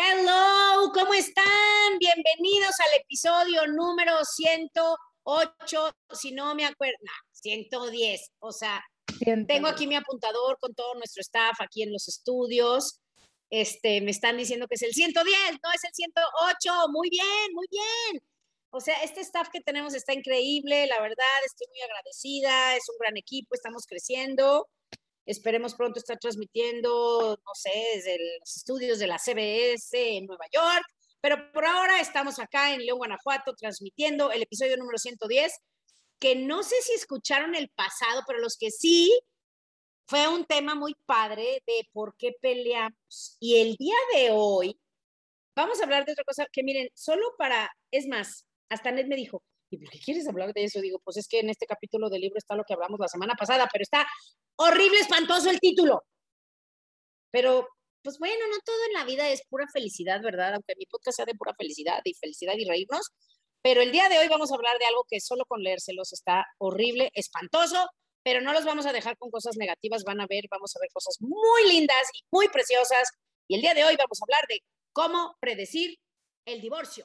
Hello, ¿cómo están? Bienvenidos al episodio número 108, si no me acuerdo, no, 110, o sea, tengo aquí mi apuntador con todo nuestro staff aquí en los estudios. Este, me están diciendo que es el 110, no es el 108, muy bien, muy bien. O sea, este staff que tenemos está increíble, la verdad, estoy muy agradecida, es un gran equipo, estamos creciendo. Esperemos pronto estar transmitiendo, no sé, desde los estudios de la CBS en Nueva York, pero por ahora estamos acá en León, Guanajuato, transmitiendo el episodio número 110, que no sé si escucharon el pasado, pero los que sí, fue un tema muy padre de por qué peleamos. Y el día de hoy vamos a hablar de otra cosa que miren, solo para, es más, hasta Ned me dijo, ¿y por qué quieres hablar de eso? Digo, pues es que en este capítulo del libro está lo que hablamos la semana pasada, pero está horrible, espantoso el título. Pero, pues bueno, no todo en la vida es pura felicidad, ¿verdad? Aunque mi podcast sea de pura felicidad y felicidad y reírnos. Pero el día de hoy vamos a hablar de algo que solo con leérselos está horrible, espantoso, pero no los vamos a dejar con cosas negativas, van a ver, vamos a ver cosas muy lindas y muy preciosas. Y el día de hoy vamos a hablar de cómo predecir el divorcio.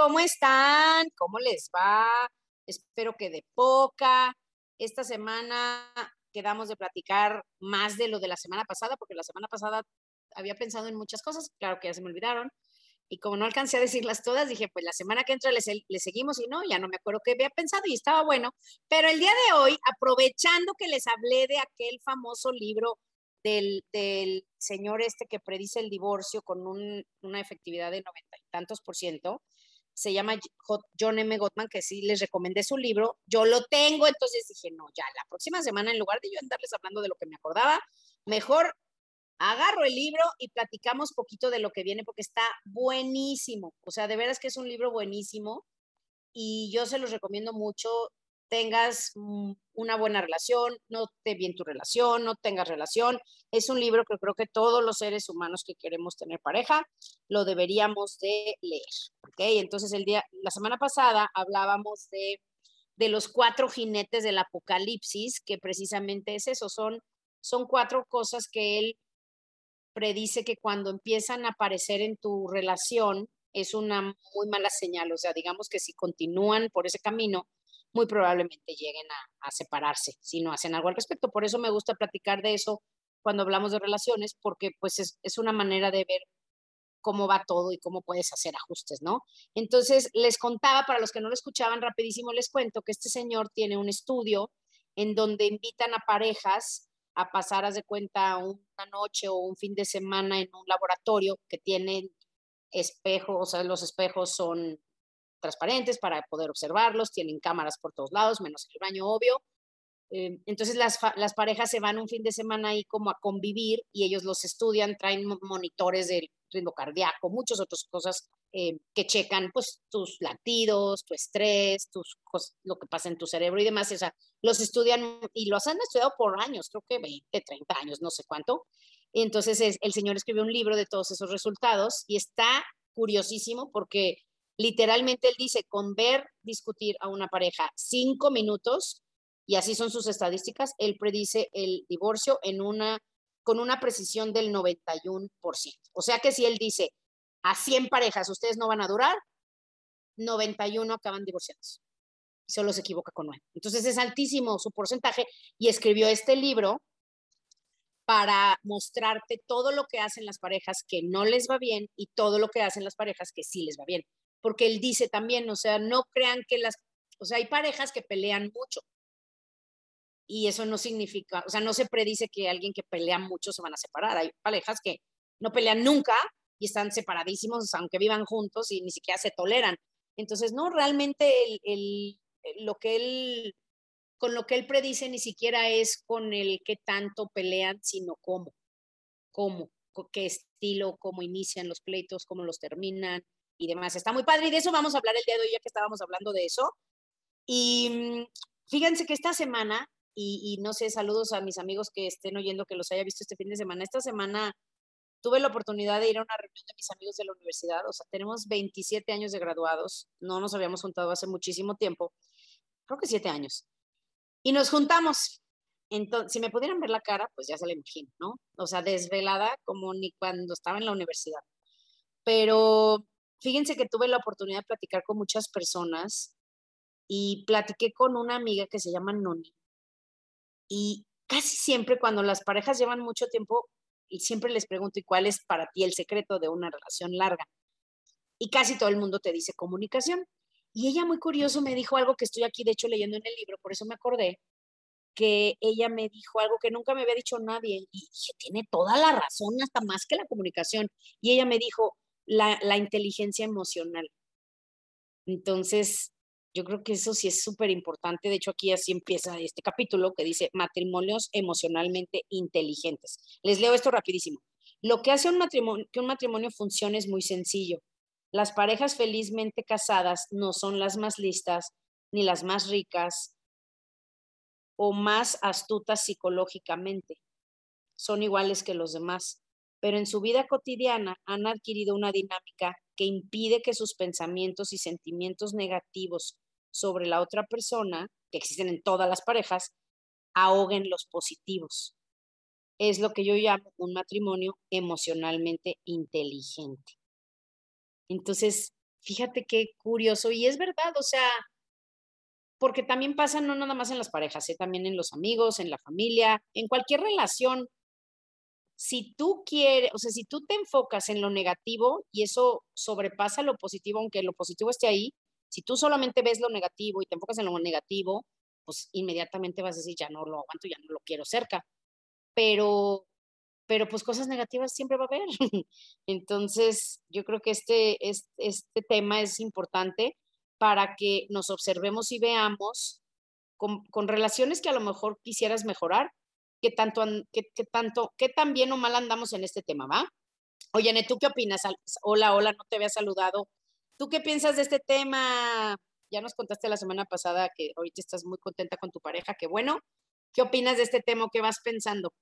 ¿Cómo están? ¿Cómo les va? Espero que de poca. Esta semana quedamos de platicar más de lo de la semana pasada, porque la semana pasada había pensado en muchas cosas, claro que ya se me olvidaron. Y como no alcancé a decirlas todas, dije, pues la semana que entra le seguimos y no, ya no me acuerdo qué había pensado y estaba bueno. Pero el día de hoy, aprovechando que les hablé de aquel famoso libro del, del señor este que predice el divorcio con una efectividad de noventa y tantos por ciento, se llama John M. Gottman, que sí les recomendé su libro, yo lo tengo, entonces dije, no, ya, la próxima semana, en lugar de yo andarles hablando de lo que me acordaba, mejor agarro el libro y platicamos poquito de lo que viene, porque está buenísimo, o sea, de veras que es un libro buenísimo y yo se los recomiendo mucho, tengas una buena relación, no te bien tu relación, no tengas relación. Es un libro que creo que todos los seres humanos que queremos tener pareja lo deberíamos de leer. ¿ok? Entonces, el día, la semana pasada hablábamos de, de los cuatro jinetes del apocalipsis, que precisamente es eso, son, son cuatro cosas que él predice que cuando empiezan a aparecer en tu relación es una muy mala señal. O sea, digamos que si continúan por ese camino, muy probablemente lleguen a, separarse si no hacen algo al respecto. Por eso me gusta platicar de eso cuando hablamos de relaciones, porque pues es, una manera de ver cómo va todo y cómo puedes hacer ajustes, ¿no? Entonces, les contaba, para los que no lo escuchaban, rapidísimo les cuento que este señor tiene un estudio en donde invitan a parejas a pasar, haz de cuenta, una noche o un fin de semana en un laboratorio que tiene espejos, o sea, los espejos son transparentes para poder observarlos, tienen cámaras por todos lados, menos el baño, obvio. Eh, entonces las, las, parejas se van un fin de semana ahí como a convivir y ellos los estudian, traen monitores del ritmo cardíaco, muchas otras cosas eh, que checan pues tus latidos, tu estrés, tus, lo que pasa en tu cerebro y demás. O sea, los estudian y los han estudiado por años, creo que 20, 30 años, no sé cuánto. Entonces el señor escribió un libro de todos esos resultados y está curiosísimo porque Literalmente él dice, con ver discutir a una pareja cinco minutos, y así son sus estadísticas, él predice el divorcio con una precisión del 91%. O sea que si él dice, a 100 parejas ustedes no van a durar, 91 acaban divorciados. Solo se equivoca con 9. Entonces es altísimo su porcentaje y escribió este libro para mostrarte todo lo que hacen las parejas que no les va bien y todo lo que hacen las parejas que sí les va bien porque él dice también, o sea, no crean que las, o sea, hay parejas que pelean mucho. Y eso no significa, o sea, no se predice que alguien que pelea mucho se van a separar. Hay parejas que no pelean nunca y están separadísimos, aunque vivan juntos y ni siquiera se toleran. Entonces, no, realmente el, lo que él, con lo que él predice ni siquiera es con el qué tanto pelean, sino cómo, cómo, qué estilo, cómo inician los pleitos, cómo los terminan y demás. Está muy padre y de eso vamos a hablar el día de hoy, ya que estábamos hablando de eso. Y mm, fíjense que esta semana, y, y no sé, saludos a mis amigos que estén oyendo, que los haya visto este fin de semana, esta semana tuve la oportunidad de ir a una reunión de mis amigos de la universidad, o sea, tenemos 27 años de graduados, no nos habíamos juntado hace muchísimo tiempo, creo que 7 años, y nos juntamos. Entonces, si me pudieran ver la cara, pues ya se la imagino, ¿no? O sea, desvelada como ni cuando estaba en la universidad. Pero fíjense que tuve la oportunidad de platicar con muchas personas y platiqué con una amiga que se llama Noni. Y casi siempre cuando las parejas llevan mucho tiempo, y siempre les pregunto, ¿y cuál es para ti el secreto de una relación larga? Y casi todo el mundo te dice comunicación. Y ella muy curioso me dijo algo que estoy aquí, de hecho, leyendo en el libro, por eso me acordé, que ella me dijo algo que nunca me había dicho nadie. Y dije, tiene toda la razón, hasta más que la comunicación. Y ella me dijo, la, la inteligencia emocional. Entonces, yo creo que eso sí es súper importante. De hecho, aquí así empieza este capítulo que dice matrimonios emocionalmente inteligentes. Les leo esto rapidísimo. Lo que hace un matrimonio, que un matrimonio funcione es muy sencillo. Las parejas felizmente casadas no son las más listas, ni las más ricas o más astutas psicológicamente. Son iguales que los demás, pero en su vida cotidiana han adquirido una dinámica que impide que sus pensamientos y sentimientos negativos sobre la otra persona, que existen en todas las parejas, ahoguen los positivos. Es lo que yo llamo un matrimonio emocionalmente inteligente. Entonces, fíjate qué curioso, y es verdad, o sea, porque también pasa no nada más en las parejas, ¿eh? también en los amigos, en la familia, en cualquier relación si tú quieres, o sea, si tú te enfocas en lo negativo y eso sobrepasa lo positivo, aunque lo positivo esté ahí, si tú solamente ves lo negativo y te enfocas en lo negativo, pues inmediatamente vas a decir, ya no lo aguanto, ya no lo quiero cerca. Pero, pero pues cosas negativas siempre va a haber. Entonces, yo creo que este, este, este, tema es importante para que nos observemos y veamos con, con relaciones que a lo mejor quisieras mejorar, qué tanto, qué, tanto, qué tan bien o mal andamos en este tema, ¿va? Oye, ¿tú qué opinas? Hola, hola, no te había saludado. ¿Tú qué piensas de este tema? Ya nos contaste la semana pasada que ahorita estás muy contenta con tu pareja, qué bueno. ¿Qué opinas de este tema? ¿Qué vas pensando?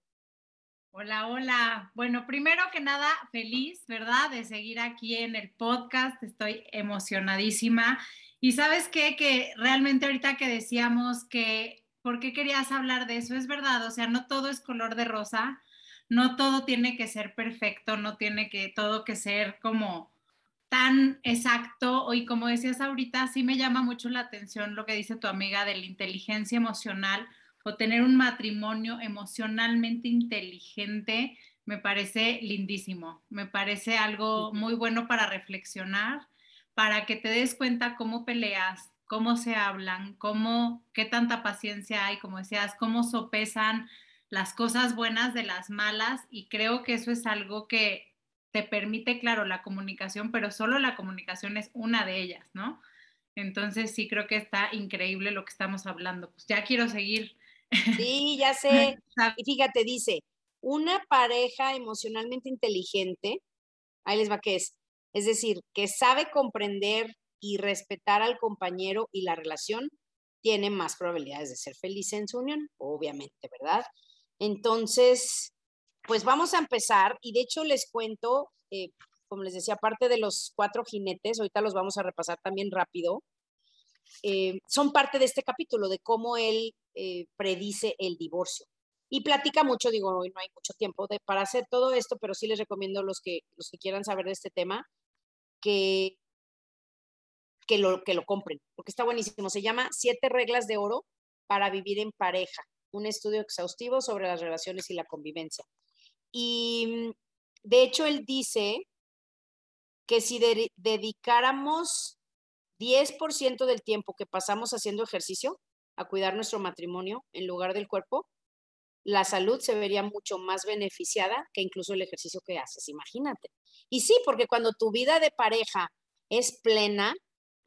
Hola, hola. Bueno, primero que nada, feliz, ¿verdad? De seguir aquí en el podcast. Estoy emocionadísima. Y sabes qué? Que realmente ahorita que decíamos que ¿por qué querías hablar de eso? Es verdad, o sea, no todo es color de rosa, no todo tiene que ser perfecto, no tiene que todo que ser como tan exacto. Y como decías ahorita, sí me llama mucho la atención lo que dice tu amiga de la inteligencia emocional o tener un matrimonio emocionalmente inteligente. Me parece lindísimo, me parece algo muy bueno para reflexionar, para que te des cuenta cómo peleas, cómo se hablan, cómo, qué tanta paciencia hay, como decías, cómo sopesan las cosas buenas de las malas y creo que eso es algo que te permite, claro, la comunicación, pero solo la comunicación es una de ellas, ¿no? Entonces sí creo que está increíble lo que estamos hablando. Pues ya quiero seguir. Sí, ya sé. Y fíjate, dice, una pareja emocionalmente inteligente, ahí les va que es, es decir, que sabe comprender y respetar al compañero y la relación, tiene más probabilidades de ser feliz en su unión, obviamente, ¿verdad? Entonces, pues vamos a empezar y de hecho les cuento, eh, como les decía, aparte de los cuatro jinetes, ahorita los vamos a repasar también rápido, eh, son parte de este capítulo de cómo él eh, predice el divorcio. Y platica mucho, digo, hoy no hay mucho tiempo para hacer todo esto, pero sí les recomiendo los que, los que quieran saber de este tema, que que lo, que lo compren, porque está buenísimo. Se llama Siete reglas de oro para vivir en pareja, un estudio exhaustivo sobre las relaciones y la convivencia. Y de hecho, él dice que si dedicáramos 10% del tiempo que pasamos haciendo ejercicio a cuidar nuestro matrimonio en lugar del cuerpo, la salud se vería mucho más beneficiada que incluso el ejercicio que haces, imagínate. Y sí, porque cuando tu vida de pareja es plena,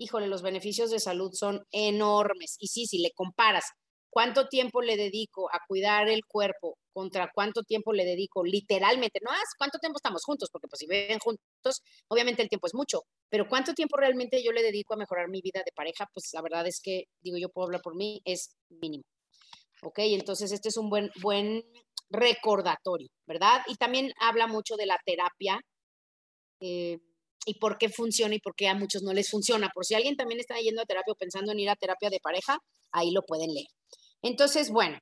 híjole, los beneficios de salud son enormes. Y sí, si le comparas cuánto tiempo le dedico a cuidar el cuerpo contra cuánto tiempo le dedico literalmente, no es cuánto tiempo estamos juntos, porque pues si viven juntos, obviamente el tiempo es mucho, pero cuánto tiempo realmente yo le dedico a mejorar mi vida de pareja, pues la verdad es que, digo, yo puedo hablar por mí, es mínimo. ¿Ok? Entonces, este es un buen, buen recordatorio, ¿verdad? Y también habla mucho de la terapia eh, y por qué funciona y por qué a muchos no les funciona. Por si alguien también está yendo a terapia o pensando en ir a terapia de pareja, ahí lo pueden leer. Entonces, bueno,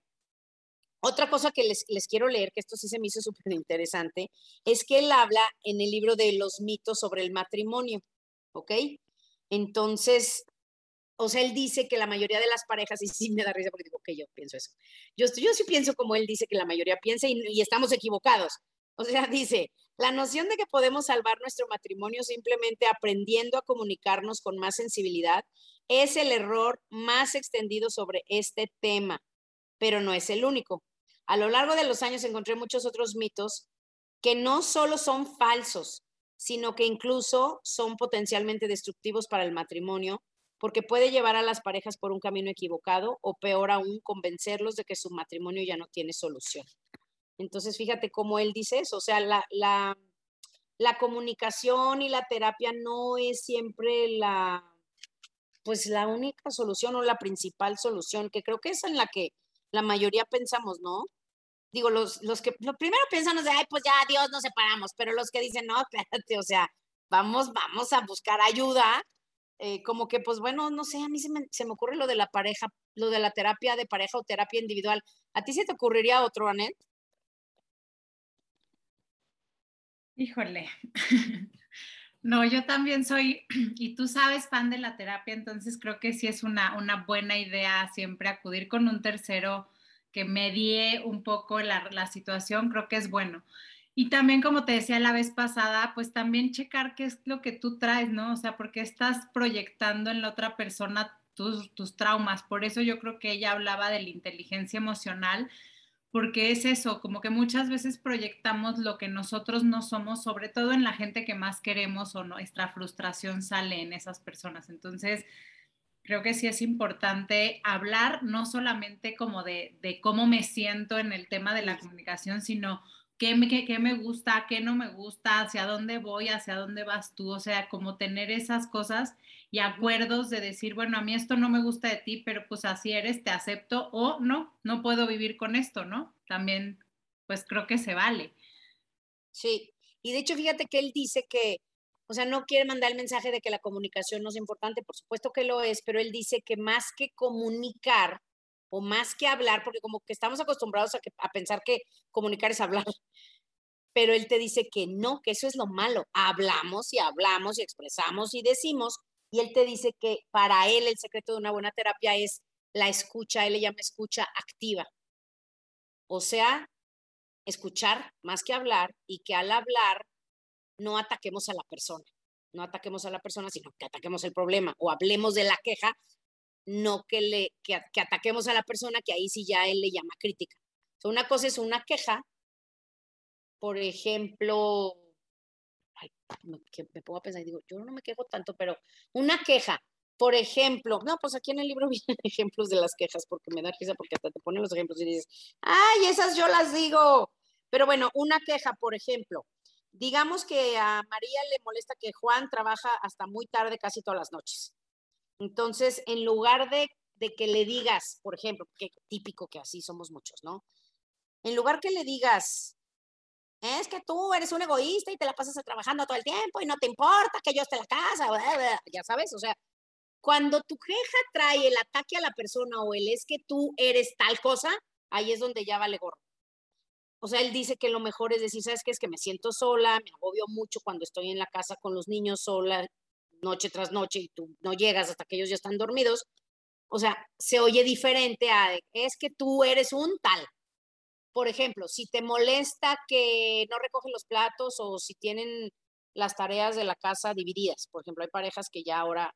otra cosa que les, les quiero leer, que esto sí se me hizo súper interesante, es que él habla en el libro de los mitos sobre el matrimonio, ¿ok? Entonces, o sea, él dice que la mayoría de las parejas, y sí me da risa porque digo que yo pienso eso, yo, sí pienso como él dice que la mayoría piensa y, y estamos equivocados. O sea, dice, la noción de que podemos salvar nuestro matrimonio simplemente aprendiendo a comunicarnos con más sensibilidad es el error más extendido sobre este tema, pero no es el único. A lo largo de los años encontré muchos otros mitos que no solo son falsos, sino que incluso son potencialmente destructivos para el matrimonio, porque puede llevar a las parejas por un camino equivocado o peor aún, convencerlos de que su matrimonio ya no tiene solución. Entonces, fíjate cómo él dice eso, o sea, la, la, comunicación y la terapia no es siempre la, pues la única solución o la principal solución, que creo que es en la que la mayoría pensamos, ¿no? Digo, los, los que lo primero piensan es de, ay, pues ya, Dios, nos separamos, pero los que dicen, no, espérate, o sea, vamos, vamos a buscar ayuda, eh, como que, pues bueno, no sé, a mí se me, se me, ocurre lo de la pareja, lo de la terapia de pareja o terapia individual. ¿A ti se te ocurriría otro, Anet? Híjole. No, yo también soy, y tú sabes, fan de la terapia, entonces creo que sí es una, una buena idea siempre acudir con un tercero que medie un poco la, la, situación, creo que es bueno. Y también, como te decía la vez pasada, pues también checar qué es lo que tú traes, ¿no? O sea, porque estás proyectando en la otra persona tus, tus traumas. Por eso yo creo que ella hablaba de la inteligencia emocional, porque es eso, como que muchas veces proyectamos lo que nosotros no somos, sobre todo en la gente que más queremos o nuestra frustración sale en esas personas. Entonces, creo que sí es importante hablar no solamente como de, de cómo me siento en el tema de la comunicación, sino qué me, qué, qué me gusta, qué no me gusta, hacia dónde voy, hacia dónde vas tú, o sea, como tener esas cosas y acuerdos de decir, bueno, a mí esto no me gusta de ti, pero pues así eres, te acepto o no, no puedo vivir con esto, ¿no? También, pues creo que se vale. Sí, y de hecho fíjate que él dice que, o sea, no quiere mandar el mensaje de que la comunicación no es importante, por supuesto que lo es, pero él dice que más que comunicar o más que hablar, porque como que estamos acostumbrados a, que, a pensar que comunicar es hablar, pero él te dice que no, que eso es lo malo. Hablamos y hablamos y expresamos y decimos, y él te dice que para él el secreto de una buena terapia es la escucha, él le llama escucha activa. O sea, escuchar más que hablar y que al hablar no ataquemos a la persona, no ataquemos a la persona, sino que ataquemos el problema o hablemos de la queja, no que, le, que, que ataquemos a la persona, que ahí sí ya él le llama crítica. O una cosa es una queja, por ejemplo, me, me pongo a pensar y digo, yo no me quejo tanto, pero una queja, por ejemplo, no, pues aquí en el libro vienen ejemplos de las quejas, porque me da risa, porque hasta te ponen los ejemplos y dices, ay, esas yo las digo. Pero bueno, una queja, por ejemplo, digamos que a María le molesta que Juan trabaja hasta muy tarde casi todas las noches. Entonces, en lugar de, de que le digas, por ejemplo, que típico que así somos muchos, ¿no? En lugar que le digas, es que tú eres un egoísta y te la pasas trabajando todo el tiempo y no te importa que yo esté en la casa, ya sabes, o sea, cuando tu queja trae el ataque a la persona o el es que tú eres tal cosa, ahí es donde ya vale gorro. O sea, él dice que lo mejor es decir, ¿sabes qué? Es que me siento sola, me agobio mucho cuando estoy en la casa con los niños sola, noche tras noche, y tú no llegas hasta que ellos ya están dormidos. O sea, se oye diferente a, es que tú eres un tal. Por ejemplo, si te molesta que no recogen los platos o si tienen las tareas de la casa divididas. Por ejemplo, hay parejas que ya ahora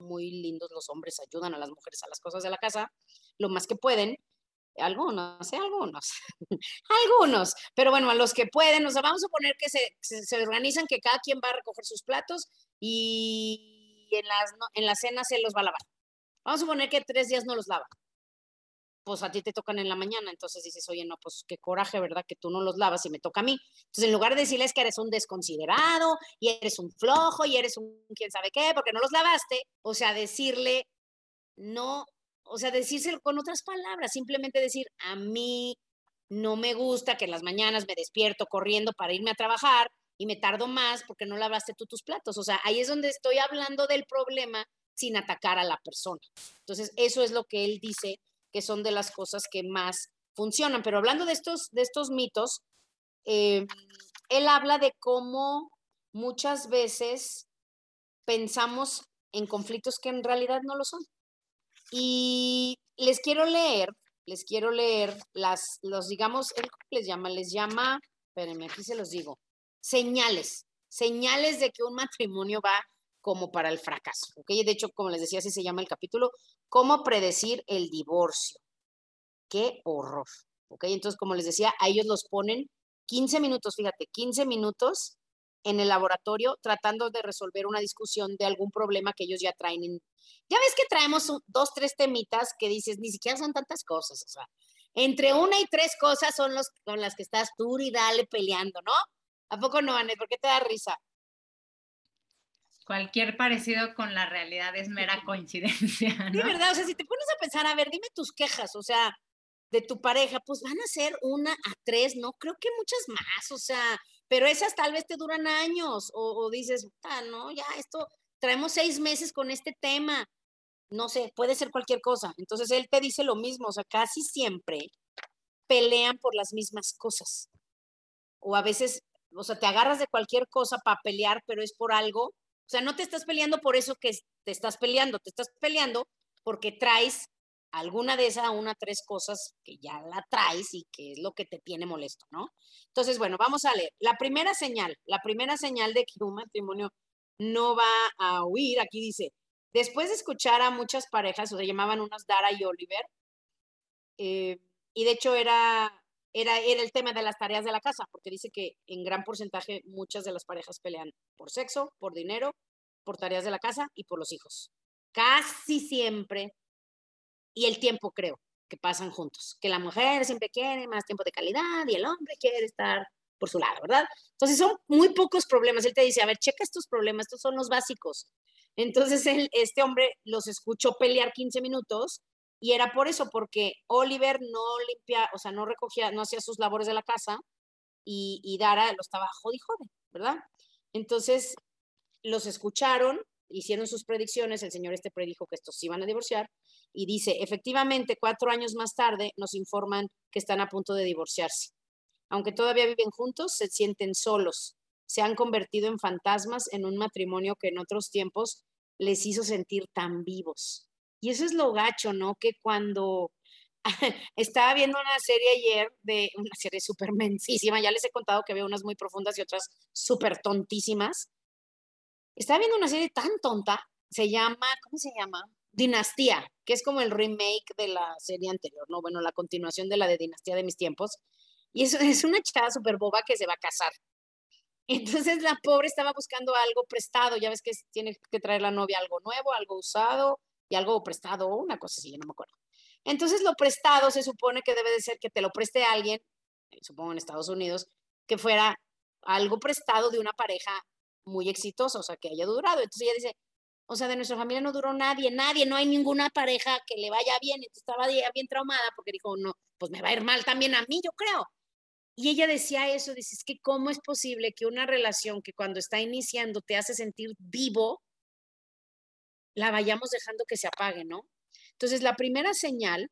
muy lindos los hombres ayudan a las mujeres a las cosas de la casa lo más que pueden. Algunos, ¿eh? algunos, algunos, pero bueno, a los que pueden, o sea, vamos a poner que se, organizan, que cada quien va a recoger sus platos y en, las, en la cena se los va a lavar. Vamos a suponer que tres días no los lava. Pues a ti te tocan en la mañana, entonces dices, oye, no, pues qué coraje, ¿verdad? Que tú no los lavas y me toca a mí. Entonces, en lugar de decirles que eres un desconsiderado y eres un flojo y eres un quién sabe qué, porque no los lavaste, o sea, decirle, no, o sea, decírselo con otras palabras, simplemente decir, a mí no me gusta que en las mañanas me despierto corriendo para irme a trabajar y me tardo más porque no lavaste tú tus platos. O sea, ahí es donde estoy hablando del problema sin atacar a la persona. Entonces, eso es lo que él dice que son de las cosas que más funcionan. Pero hablando de estos, de estos mitos, eh, él habla de cómo muchas veces pensamos en conflictos que en realidad no lo son. Y les quiero leer, les quiero leer las, los, digamos, él les llama, les llama, espérenme, aquí se los digo, señales, señales de que un matrimonio va como para el fracaso. ¿ok? De hecho, como les decía, así se llama el capítulo, ¿cómo predecir el divorcio? Qué horror. ¿ok? Entonces, como les decía, a ellos los ponen 15 minutos, fíjate, 15 minutos en el laboratorio tratando de resolver una discusión de algún problema que ellos ya traen. Ya ves que traemos dos, tres temitas que dices, ni siquiera son tantas cosas, o sea, entre una y tres cosas son los con las que estás tú y dale peleando, ¿no? ¿A poco no, Anne? ¿Por qué te da risa? Cualquier parecido con la realidad es mera coincidencia. ¿no? Sí, ¿verdad? O sea, si te pones a pensar, a ver, dime tus quejas, o sea, de tu pareja, pues van a ser una a tres, no creo que muchas más, o sea, pero esas tal vez te duran años, o, dices, ah, no, ya esto, traemos seis meses con este tema, no sé, puede ser cualquier cosa. Entonces él te dice lo mismo, o sea, casi siempre pelean por las mismas cosas. O a veces o sea, te agarras de cualquier cosa para pelear, pero es por algo. O sea, no te estás peleando por eso que te estás peleando, te estás peleando porque traes alguna de esas, una, tres cosas que ya la traes y que es lo que te tiene molesto, ¿no? Entonces, bueno, vamos a leer. La primera señal, la primera señal de que un matrimonio no va a huir, aquí dice, después de escuchar a muchas parejas, o se llamaban unas Dara y Oliver, eh, y de hecho era era, el tema de las tareas de la casa, porque dice que en gran porcentaje muchas de las parejas pelean por sexo, por dinero, por tareas de la casa y por los hijos. Casi siempre. Y el tiempo, creo, que pasan juntos. Que la mujer siempre quiere más tiempo de calidad y el hombre quiere estar por su lado, ¿verdad? Entonces son muy pocos problemas. Él te dice, a ver, checa estos problemas, estos son los básicos. Entonces él, este hombre los escuchó pelear 15 minutos y era por eso, porque Oliver no limpia, o sea, no recogía, no hacía sus labores de la casa y, Dara lo estaba jodi jode, ¿verdad? Entonces, los escucharon, hicieron sus predicciones, el señor este predijo que estos se iban a divorciar y dice, efectivamente, cuatro años más tarde nos informan que están a punto de divorciarse. Aunque todavía viven juntos, se sienten solos. Se han convertido en fantasmas en un matrimonio que en otros tiempos les hizo sentir tan vivos. Y eso es lo gacho, ¿no? Que cuando estaba viendo una serie ayer de una serie súper mensísima, ya les he contado que veo unas muy profundas y otras súper tontísimas. Estaba viendo una serie tan tonta, se llama, ¿cómo se llama? Dinastía, que es como el remake de la serie anterior, ¿no? Bueno, la continuación de la de Dinastía de mis tiempos. Y es, es una chava súper boba que se va a casar. Entonces la pobre estaba buscando algo prestado, ya ves que tiene que traer la novia algo nuevo, algo usado, y algo prestado, una cosa así, no me acuerdo. Entonces, lo prestado se supone que debe de ser que te lo preste alguien, supongo en Estados Unidos, que fuera algo prestado de una pareja muy exitosa, o sea, que haya durado. Entonces ella dice, o sea, de nuestra familia no duró nadie, nadie, no hay ninguna pareja que le vaya bien. Entonces estaba bien traumada porque dijo, no, pues me va a ir mal también a mí, yo creo. Y ella decía eso, dice, es que cómo es posible que una relación que cuando está iniciando te hace sentir vivo, la vayamos dejando que se apague, ¿no? Entonces, la primera señal,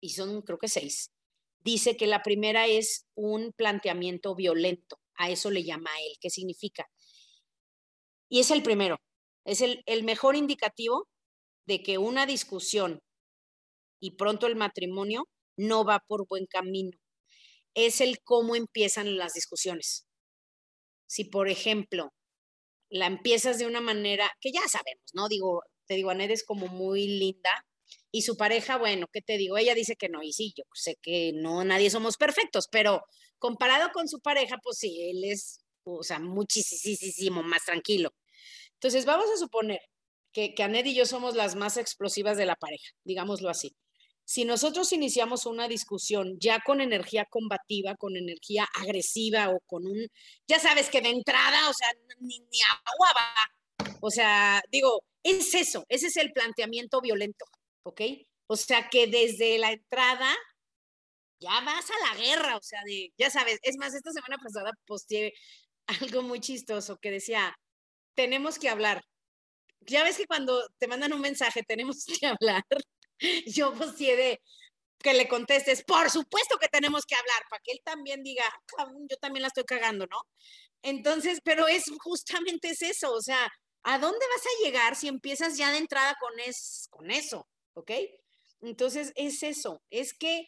y son creo que seis, dice que la primera es un planteamiento violento. A eso le llama él. ¿Qué significa? Y es el primero. Es el, el mejor indicativo de que una discusión y pronto el matrimonio no va por buen camino. Es el cómo empiezan las discusiones. Si, por ejemplo, la empiezas de una manera que ya sabemos, ¿no? Digo, te digo, Aned es como muy linda y su pareja, bueno, ¿qué te digo? Ella dice que no, y sí, yo sé que no, nadie somos perfectos, pero comparado con su pareja, pues sí, él es, o sea, muchísimo más tranquilo. Entonces, vamos a suponer que, que Anet y yo somos las más explosivas de la pareja, digámoslo así. Si nosotros iniciamos una discusión ya con energía combativa, con energía agresiva o con un, ya sabes que de entrada, o sea, ni, ni agua va. O sea, digo, es eso, ese es el planteamiento violento, ¿ok? O sea, que desde la entrada ya vas a la guerra, o sea, de, ya sabes, es más, esta semana pasada posteé algo muy chistoso que decía, tenemos que hablar. Ya ves que cuando te mandan un mensaje, tenemos que hablar. Yo de que le contestes, por supuesto que tenemos que hablar, para que él también diga, ah, yo también la estoy cagando, ¿no? Entonces, pero es justamente es eso, o sea, ¿a dónde vas a llegar si empiezas ya de entrada con, es, con eso? ¿Ok? Entonces, es eso, es que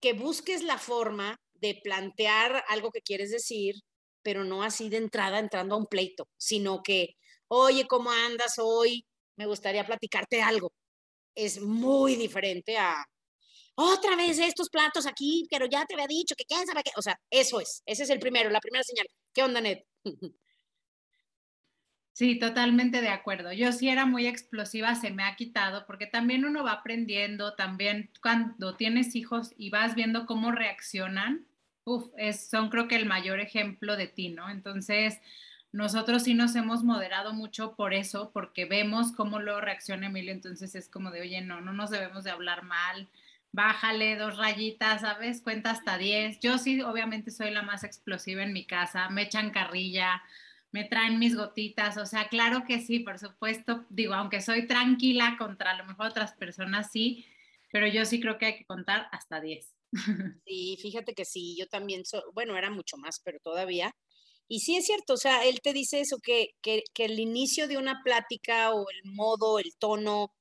que busques la forma de plantear algo que quieres decir, pero no así de entrada entrando a un pleito, sino que, oye, ¿cómo andas hoy? Me gustaría platicarte algo. Es muy diferente a, otra vez estos platos aquí, pero ya te había dicho que quién sabe qué. O sea, eso es, ese es el primero, la primera señal. ¿Qué onda, Ned? Sí, totalmente de acuerdo. Yo sí era muy explosiva, se me ha quitado, porque también uno va aprendiendo, también cuando tienes hijos y vas viendo cómo reaccionan, uf, es, son creo que el mayor ejemplo de ti, ¿no? Entonces, nosotros sí nos hemos moderado mucho por eso, porque vemos cómo lo reacciona Emilio, entonces es como de, oye, no, no nos debemos de hablar mal, bájale dos rayitas, ¿sabes? Cuenta hasta diez. Yo sí, obviamente soy la más explosiva en mi casa, me echan carrilla, me traen mis gotitas, o sea, claro que sí, por supuesto, digo, aunque soy tranquila contra a lo mejor otras personas, sí, pero yo sí creo que hay que contar hasta 10. Sí, fíjate que sí, yo también, bueno, era mucho más, pero todavía. Y sí es cierto, o sea, él te dice eso, que, que, que el inicio de una plática o el modo, el tono,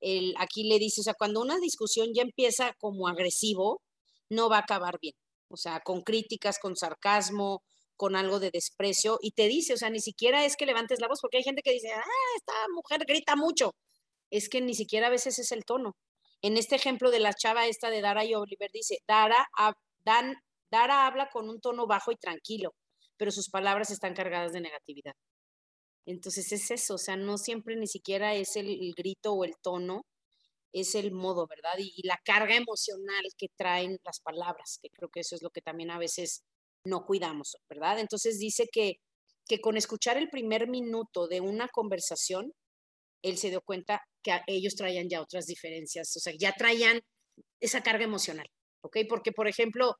el, aquí le dice, o sea, cuando una discusión ya empieza como agresivo, no va a acabar bien. O sea, con críticas, con sarcasmo, con algo de desprecio y te dice, o sea, ni siquiera es que levantes la voz, porque hay gente que dice, ah, esta mujer grita mucho. Es que ni siquiera a veces es el tono. En este ejemplo de la chava esta de Dara y Oliver dice, Dara, Dan, Dara habla con un tono bajo y tranquilo, pero sus palabras están cargadas de negatividad. Entonces es eso, o sea, no siempre ni siquiera es el, grito o el tono, es el modo, ¿verdad? y, la carga emocional que traen las palabras, que creo que eso es lo que también a veces no cuidamos, ¿verdad? Entonces dice que, que con escuchar el primer minuto de una conversación, él se dio cuenta que ellos traían ya otras diferencias, o sea, ya traían esa carga emocional, ¿ok? Porque, por ejemplo,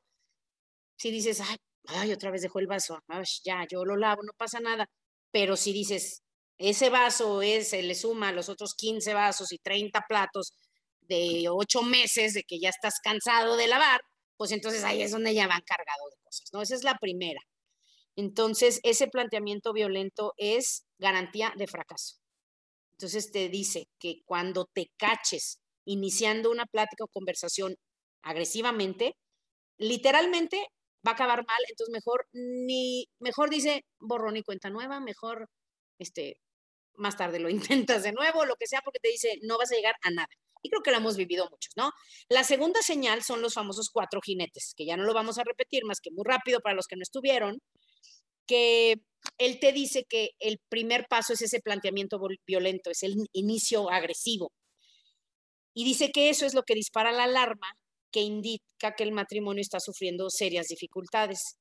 si dices, ay, ay otra vez dejó el vaso, ya, yo lo lavo, no pasa nada, pero si dices, ese vaso es, se le suma a los otros 15 vasos y 30 platos de 8 meses de que ya estás cansado de lavar, pues entonces ahí es donde ya van cargado de cosas, ¿no? Esa es la primera. Entonces, ese planteamiento violento es garantía de fracaso. Entonces te dice que cuando te caches iniciando una plática o conversación agresivamente, literalmente va a acabar mal, entonces mejor ni mejor dice borrón y cuenta nueva, mejor este más tarde lo intentas de nuevo, lo que sea, porque te dice no vas a llegar a nada. Y creo que lo hemos vivido muchos, ¿no? La segunda señal son los famosos cuatro jinetes, que ya no lo vamos a repetir más que muy rápido para los que no estuvieron, que él te dice que el primer paso es ese planteamiento violento, es el inicio agresivo. Y dice que eso es lo que dispara la alarma que indica que el matrimonio está sufriendo serias dificultades.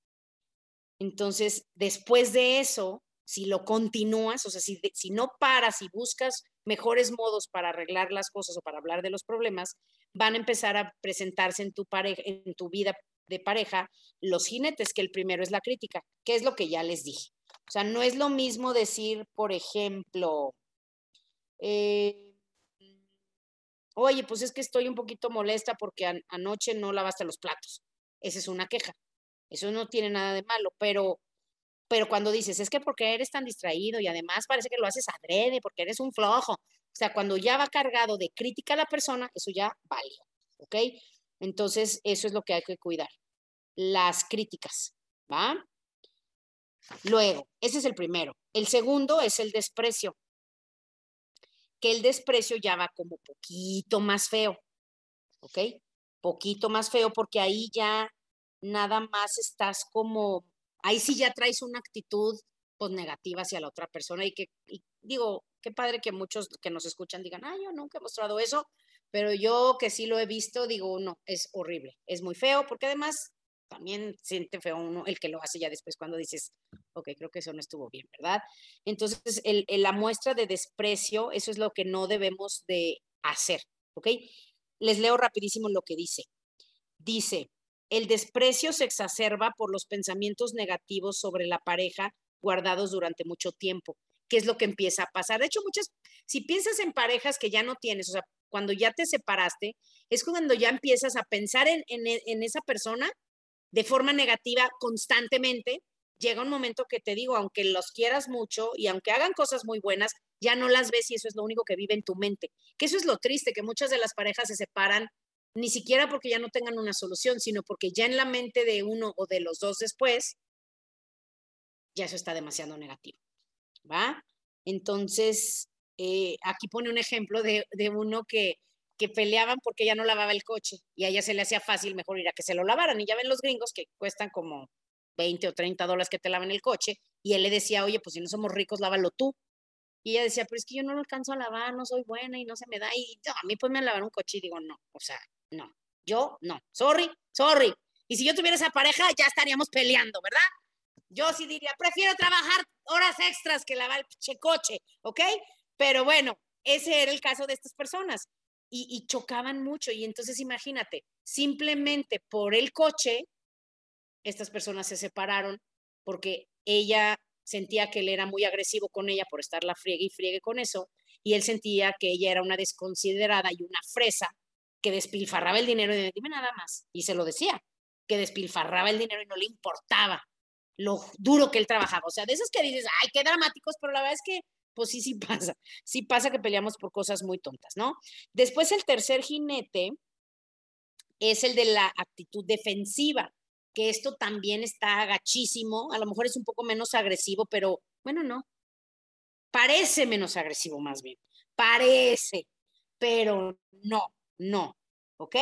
Entonces, después de eso, si lo continúas, o sea, si, si no paras y buscas mejores modos para arreglar las cosas o para hablar de los problemas, van a empezar a presentarse en tu, pareja, en tu vida de pareja los jinetes, que el primero es la crítica, que es lo que ya les dije. O sea, no es lo mismo decir, por ejemplo, eh, oye, pues es que estoy un poquito molesta porque anoche no lavaste los platos. Esa es una queja. Eso no tiene nada de malo, pero pero cuando dices, es que porque eres tan distraído y además parece que lo haces adrede, porque eres un flojo, o sea, cuando ya va cargado de crítica a la persona, eso ya vale, ¿ok? Entonces, eso es lo que hay que cuidar. Las críticas, ¿va? Luego, ese es el primero. El segundo es el desprecio, que el desprecio ya va como poquito más feo, ¿ok? Poquito más feo porque ahí ya nada más estás como ahí sí ya traes una actitud pues negativa hacia la otra persona y que, digo, qué padre que muchos que nos escuchan digan, ah, yo nunca he mostrado eso, pero yo que sí lo he visto, digo, no, es horrible, es muy feo, porque además también siente feo uno el que lo hace ya después cuando dices, ok, creo que eso no estuvo bien, ¿verdad? Entonces, la muestra de desprecio, eso es lo que no debemos de hacer, ¿ok? Les leo rapidísimo lo que dice. Dice, el desprecio se exacerba por los pensamientos negativos sobre la pareja guardados durante mucho tiempo, ¿Qué es lo que empieza a pasar. De hecho, muchas, si piensas en parejas que ya no tienes, o sea, cuando ya te separaste, es cuando ya empiezas a pensar en, en esa persona de forma negativa constantemente, llega un momento que te digo, aunque los quieras mucho y aunque hagan cosas muy buenas, ya no las ves y eso es lo único que vive en tu mente. Que eso es lo triste, que muchas de las parejas se separan ni siquiera porque ya no tengan una solución, sino porque ya en la mente de uno o de los dos después, ya eso está demasiado negativo. ¿Va? Entonces, eh, aquí pone un ejemplo de, de uno que, que peleaban porque ella no lavaba el coche y a ella se le hacía fácil mejor ir a que se lo lavaran. Y ya ven los gringos que cuestan como 20 o 30 dólares que te laven el coche. Y él le decía, oye, pues si no somos ricos, lávalo tú. Y ella decía, pero es que yo no lo alcanzo a lavar, no soy buena y no se me da. Y a mí pues me lavar un coche y digo, no, o sea, no, yo no, sorry, sorry. Y si yo tuviera esa pareja, ya estaríamos peleando, ¿verdad? Yo sí diría, prefiero trabajar horas extras que lavar el coche, ¿ok? Pero bueno, ese era el caso de estas personas. Y, chocaban mucho. Y entonces imagínate, simplemente por el coche, estas personas se separaron porque ella sentía que él era muy agresivo con ella por estar la friegue y friegue con eso, y él sentía que ella era una desconsiderada y una fresa que despilfarraba el dinero y dime nada más, y se lo decía, que despilfarraba el dinero y no le importaba lo duro que él trabajaba. O sea, de esos que dices, ay, qué dramáticos, pero la verdad es que, pues sí, sí pasa, sí pasa que peleamos por cosas muy tontas, ¿no? Después el tercer jinete es el de la actitud defensiva que esto también está agachísimo, a lo mejor es un poco menos agresivo, pero bueno, no. Parece menos agresivo más bien, parece, pero no, no, ¿ok?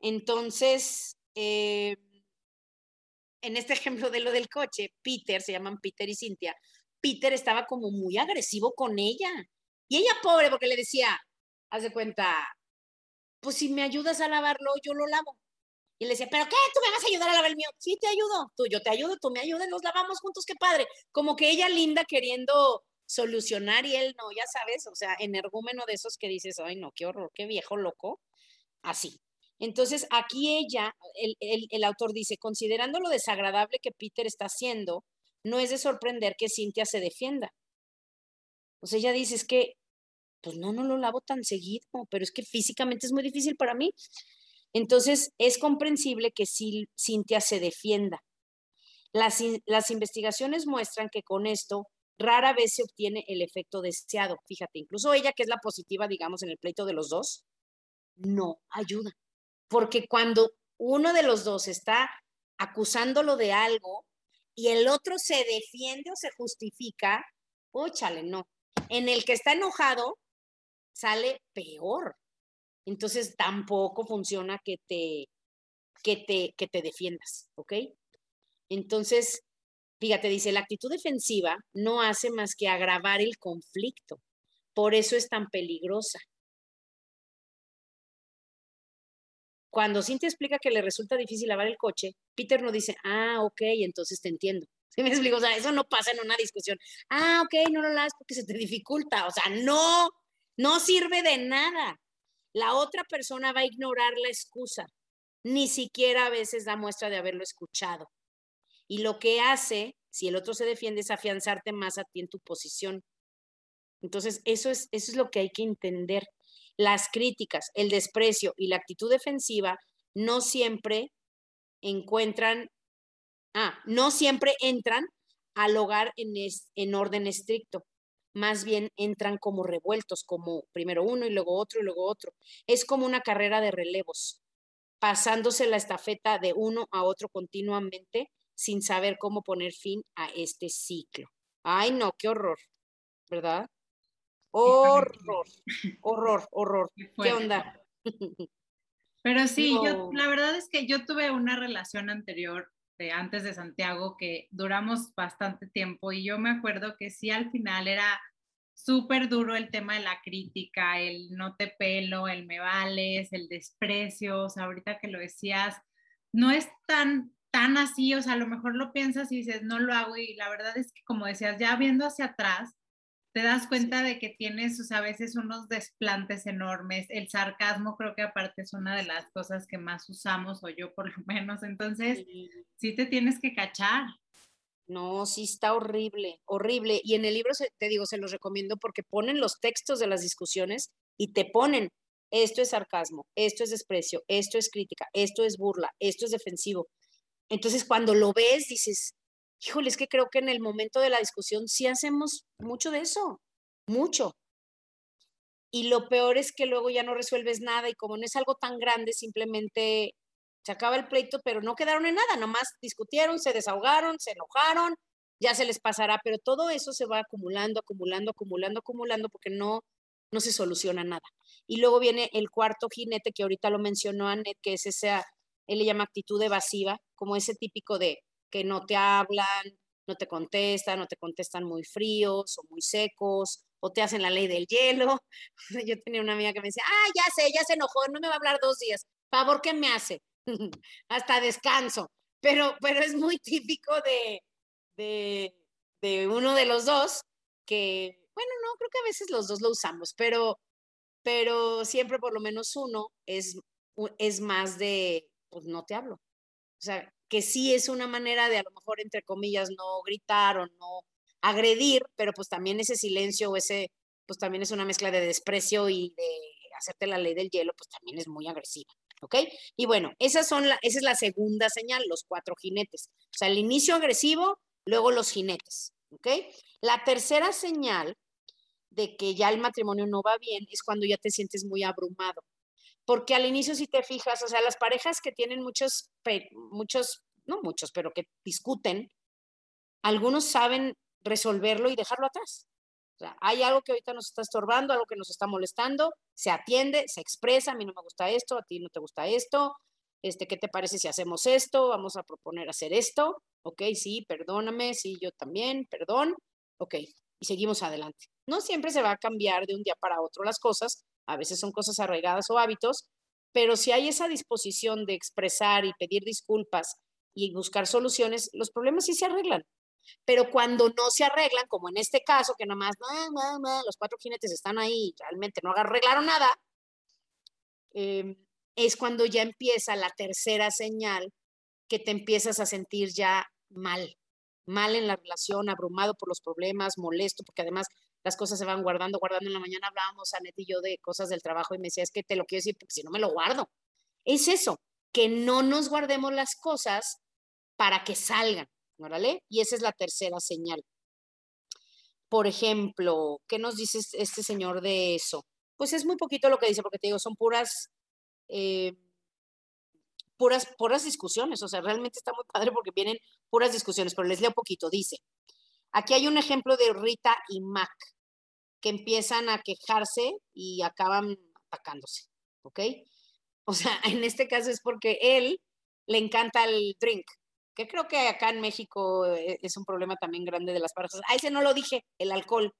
Entonces, eh, en este ejemplo de lo del coche, Peter, se llaman Peter y Cintia, Peter estaba como muy agresivo con ella. Y ella pobre porque le decía, haz de cuenta, pues si me ayudas a lavarlo, yo lo lavo. Y le decía, ¿pero qué? ¿Tú me vas a ayudar a lavar el mío? Sí, te ayudo. Tú, yo te ayudo, tú me ayudas, nos lavamos juntos, qué padre. Como que ella linda queriendo solucionar y él no, ya sabes, o sea, energúmeno de esos que dices, ay, no, qué horror, qué viejo loco. Así. Entonces, aquí ella, el, el, el autor dice, considerando lo desagradable que Peter está haciendo, no es de sorprender que Cintia se defienda. O sea, ella dice, es que, pues no, no lo lavo tan seguido, pero es que físicamente es muy difícil para mí. Entonces, es comprensible que Cintia se defienda. Las, las investigaciones muestran que con esto rara vez se obtiene el efecto deseado. Fíjate, incluso ella, que es la positiva, digamos, en el pleito de los dos, no ayuda. Porque cuando uno de los dos está acusándolo de algo y el otro se defiende o se justifica, óchale, no. En el que está enojado sale peor. Entonces tampoco funciona que te, que te, que te defiendas, ¿ok? Entonces, fíjate, dice, la actitud defensiva no hace más que agravar el conflicto. Por eso es tan peligrosa. Cuando Cintia explica que le resulta difícil lavar el coche, Peter no dice, ah, ok, entonces te entiendo. ¿Sí me explico? O sea, eso no pasa en una discusión. Ah, ok, no lo lavas porque se te dificulta. O sea, no, no sirve de nada la otra persona va a ignorar la excusa, ni siquiera a veces da muestra de haberlo escuchado. Y lo que hace, si el otro se defiende, es afianzarte más a ti en tu posición. Entonces, eso es, eso es lo que hay que entender. Las críticas, el desprecio y la actitud defensiva no siempre encuentran, ah, no siempre entran al hogar en, en orden estricto más bien entran como revueltos, como primero uno y luego otro y luego otro. Es como una carrera de relevos, pasándose la estafeta de uno a otro continuamente sin saber cómo poner fin a este ciclo. Ay, no, qué horror, ¿verdad? Horror, horror, horror. ¿Qué onda? Pero sí, yo, la verdad es que yo tuve una relación anterior antes de Santiago que duramos bastante tiempo. Y yo me acuerdo que sí al final era súper duro el tema de la crítica, el no te pelo, el me vales, el desprecio, o sea, ahorita que lo decías, no es tan tan así, o sea, a lo mejor lo piensas y dices, no lo hago y la verdad es que como decías, ya viendo hacia atrás, te das cuenta de que tienes, o sea, a veces unos desplantes enormes, el sarcasmo creo que aparte es una de las cosas que más usamos, o yo por lo menos, entonces sí, te tienes que cachar. No, sí está horrible, horrible. Y en el libro, te digo, se los recomiendo porque ponen los textos de las discusiones y te ponen, esto es sarcasmo, esto es desprecio, esto es crítica, esto es burla, esto es defensivo. Entonces, cuando lo ves, dices, híjole, es que creo que en el momento de la discusión sí hacemos mucho de eso, mucho. Y lo peor es que luego ya no resuelves nada y como no es algo tan grande, simplemente se acaba el pleito, pero no quedaron en nada, nomás discutieron, se desahogaron, se enojaron, ya se les pasará, pero todo eso se va acumulando, acumulando, acumulando, acumulando, porque no, no se soluciona nada. Y luego viene el cuarto jinete que ahorita lo mencionó Annette, que es esa, él le llama actitud evasiva, como ese típico de que no te hablan, no te contestan, no te contestan muy fríos o muy secos, o te hacen la ley del hielo. Yo tenía una amiga que me decía, ah, ya sé, ya se enojó, no me va a hablar dos días. Favor, ¿qué me hace? Hasta descanso. Pero, pero es muy típico de, de, de uno de los dos que, bueno, no, creo que a veces los dos lo usamos, pero, pero siempre por lo menos uno es, es más de, pues no te hablo. O sea, que sí es una manera de a lo mejor, entre comillas, no gritar o no agredir, pero pues también ese silencio o ese, pues también es una mezcla de desprecio y de hacerte la ley del hielo, pues también es muy agresiva. ¿Ok? Y bueno, esas son la, esa es la segunda señal, los cuatro jinetes. O sea, el inicio agresivo, luego los jinetes. ¿Ok? La tercera señal de que ya el matrimonio no va bien es cuando ya te sientes muy abrumado porque al inicio si te fijas, o sea, las parejas que tienen muchos, muchos, no muchos, pero que discuten, algunos saben resolverlo y dejarlo atrás. O sea, hay algo que ahorita nos está estorbando, algo que nos está molestando, se atiende, se expresa, a mí no me gusta esto, a ti no te gusta esto, este, ¿qué te parece si hacemos esto? Vamos a proponer hacer esto, ok, sí, perdóname, sí, yo también, perdón, ok, y seguimos adelante. No siempre se va a cambiar de un día para otro las cosas, a veces son cosas arraigadas o hábitos, pero si hay esa disposición de expresar y pedir disculpas y buscar soluciones, los problemas sí se arreglan. Pero cuando no se arreglan, como en este caso, que nada más los cuatro jinetes están ahí realmente no arreglaron nada, em, es cuando ya empieza la tercera señal que te empiezas a sentir ya mal, mal en la relación, abrumado por los problemas, molesto, porque además las cosas se van guardando, guardando. En la mañana hablábamos, Anet y yo, de cosas del trabajo y me decía, es que te lo quiero decir porque si no me lo guardo. Es eso, que no nos guardemos las cosas para que salgan, ¿órale? Y esa es la tercera señal. Por ejemplo, ¿qué nos dice este señor de eso? Pues es muy poquito lo que dice, porque te digo, son puras, eh, puras, puras discusiones, o sea, realmente está muy padre porque vienen puras discusiones, pero les leo poquito. Dice, aquí hay un ejemplo de Rita y Mac empiezan a quejarse y acaban atacándose, ¿ok? O sea, en este caso es porque él le encanta el drink, que creo que acá en México eh, es un problema también grande de las parejas. A ese no lo dije, el alcohol.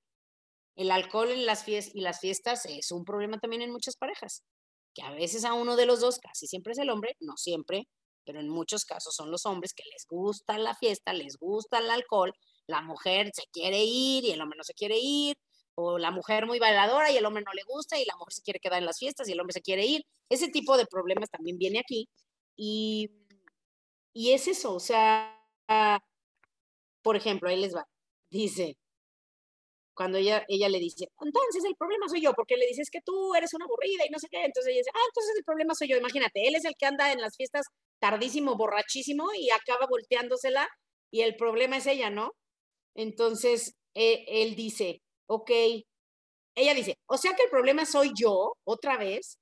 El alcohol en las y las fiestas es un problema también en muchas parejas, que a veces a uno de los dos, casi siempre es el hombre, no siempre, pero en muchos casos son los hombres que les gusta la fiesta, les gusta el alcohol, la mujer se quiere ir y el hombre no se quiere ir, o la mujer muy bailadora y el hombre no le gusta y la mujer se quiere quedar en las fiestas y el hombre se quiere ir. Ese tipo de problemas también viene aquí. Y, y es eso, o sea, por ejemplo, ahí les va. Dice, cuando ella, ella le dice, entonces el problema soy yo, porque le dices que tú eres una aburrida y no sé qué, entonces ella dice, ah, entonces el problema soy yo, imagínate, él es el que anda en las fiestas tardísimo, borrachísimo y acaba volteándosela y el problema es ella, ¿no? Entonces, eh, él dice, ok, ella dice, o sea que el problema soy yo, otra vez,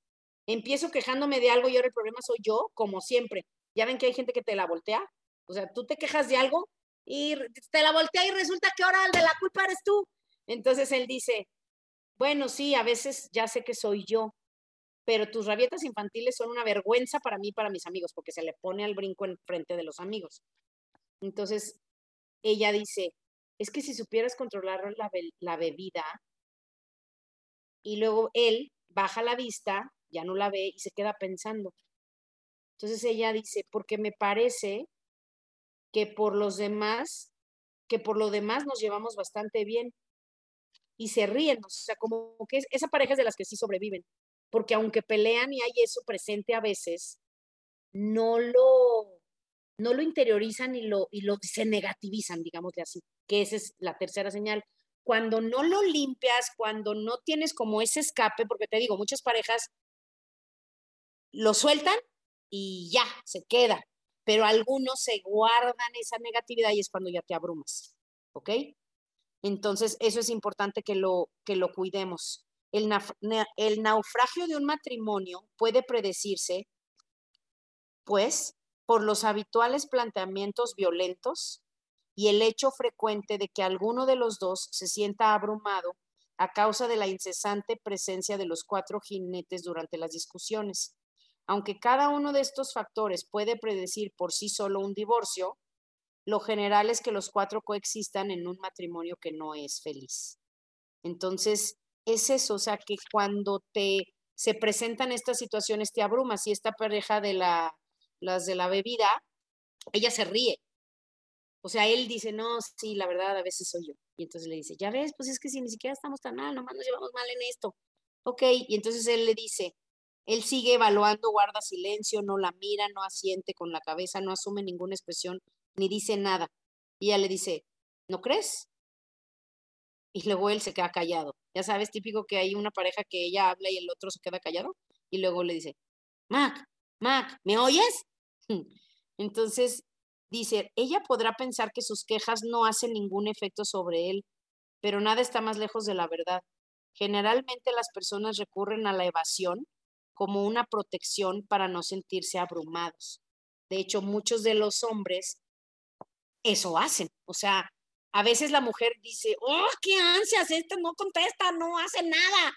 empiezo quejándome de algo y ahora el problema soy yo, como siempre. Ya ven que hay gente que te la voltea, o sea, tú te quejas de algo y te la voltea y resulta que ahora el de la culpa eres tú. Entonces él dice, bueno, sí, a veces ya sé que soy yo, pero tus rabietas infantiles son una vergüenza para mí y para mis amigos, porque se le pone al brinco en frente de los amigos. Entonces, ella dice, es que si supieras controlar la, la bebida, y luego él baja la vista, ya no la ve y se queda pensando. Entonces ella dice, porque me parece que por los demás, que por lo demás nos llevamos bastante bien y se ríen, o sea, como que esa pareja es de las que sí sobreviven, porque aunque pelean y hay eso presente a veces, no lo, no lo interiorizan y lo, y lo se negativizan, digámosle así, que esa es la tercera señal. Cuando no lo limpias, cuando no tienes como ese escape, porque te digo, muchas parejas lo sueltan y ya, se queda, pero algunos se guardan esa negatividad y es cuando ya te abrumas, ¿ok? Entonces, eso es importante que lo, que lo cuidemos. El, el naufragio de un matrimonio puede predecirse, pues, por los habituales planteamientos violentos y el hecho frecuente de que alguno de los dos se sienta abrumado a causa de la incesante presencia de los cuatro jinetes durante las discusiones. Aunque cada uno de estos factores puede predecir por sí solo un divorcio, lo general es que los cuatro coexistan en un matrimonio que no es feliz. Entonces, es eso, o sea, que cuando te se presentan estas situaciones te abrumas y esta pareja de la, las de la bebida, ella se ríe. O sea, él dice, no, sí, la verdad, a veces soy yo. Y entonces le dice, ya ves, pues es que si ni siquiera estamos tan mal, nomás nos llevamos mal en esto. Ok, y entonces él le dice, él sigue evaluando, guarda silencio, no la mira, no asiente con la cabeza, no asume ninguna expresión, ni dice nada. Y ella le dice, ¿no crees? Y luego él se queda callado. Ya sabes, típico que hay una pareja que ella habla y el otro se queda callado. Y luego le dice, Mac, Mac, ¿me oyes? Entonces dice, ella podrá pensar que sus quejas no hacen ningún efecto sobre él, pero nada está más lejos de la verdad. Generalmente las personas recurren a la evasión como una protección para no sentirse abrumados. De hecho, muchos de los hombres eso hacen. O sea, a veces la mujer dice, oh, qué ansias, esta no contesta, no hace nada.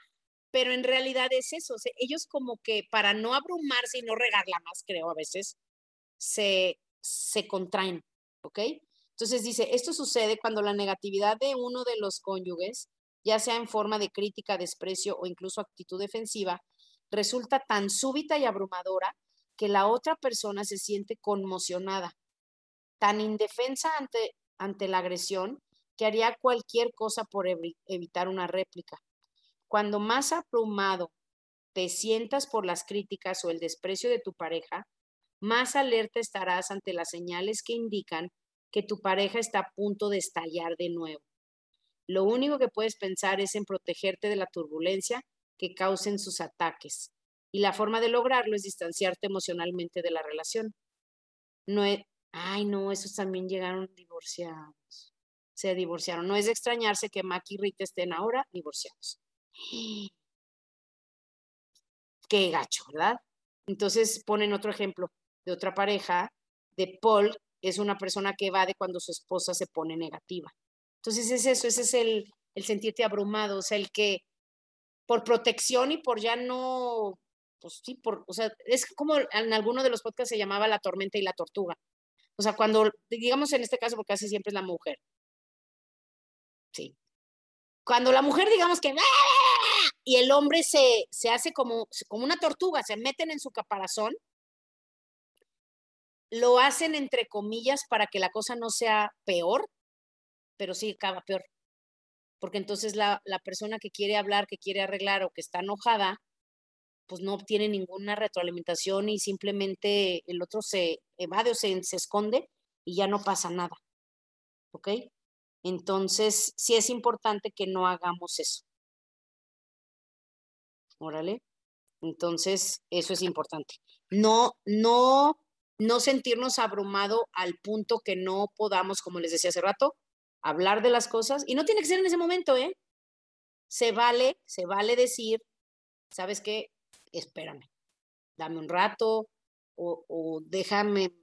Pero en realidad es eso. ellos como que para no abrumarse y no regarla más, creo, a veces, se, se contraen. ¿Ok? Entonces dice, esto sucede cuando la negatividad de uno de los cónyuges, ya sea en forma de crítica, desprecio o incluso actitud defensiva, resulta tan súbita y abrumadora que la otra persona se siente conmocionada, tan indefensa ante, ante la agresión que haría cualquier cosa por evitar una réplica. Cuando más abrumado te sientas por las críticas o el desprecio de tu pareja, más alerta estarás ante las señales que indican que tu pareja está a punto de estallar de nuevo. Lo único que puedes pensar es en protegerte de la turbulencia que causen sus ataques. Y la forma de lograrlo es distanciarte emocionalmente de la relación. No es, ay, no, esos también llegaron divorciados. Se divorciaron. No es de extrañarse que Mac y Rita estén ahora divorciados. Qué gacho, ¿verdad? Entonces ponen otro ejemplo de otra pareja, de Paul, es una persona que evade cuando su esposa se pone negativa. Entonces es eso, ese es el, el sentirte abrumado, o sea, el que por protección y por ya no, pues sí, por, o sea, es como en alguno de los podcasts se llamaba la tormenta y la tortuga. O sea, cuando, digamos en este caso, porque casi siempre es la mujer. Sí. Cuando la mujer, digamos que, y el hombre se, se hace como, como una tortuga, se meten en su caparazón, lo hacen entre comillas para que la cosa no sea peor, pero sí acaba peor porque entonces la, persona que quiere hablar, que quiere arreglar o que está enojada, pues no obtiene ninguna retroalimentación y simplemente el otro se evade o se, se esconde y ya no pasa nada. ¿Ok? Entonces, sí es importante que no hagamos eso. Órale. Entonces, eso es importante. No, no, no sentirnos abrumado al punto que no podamos, como les decía hace rato, hablar de las cosas y no tiene que ser en ese momento, ¿eh? Se vale, se vale decir, ¿sabes qué? Espérame, dame un rato o, déjame,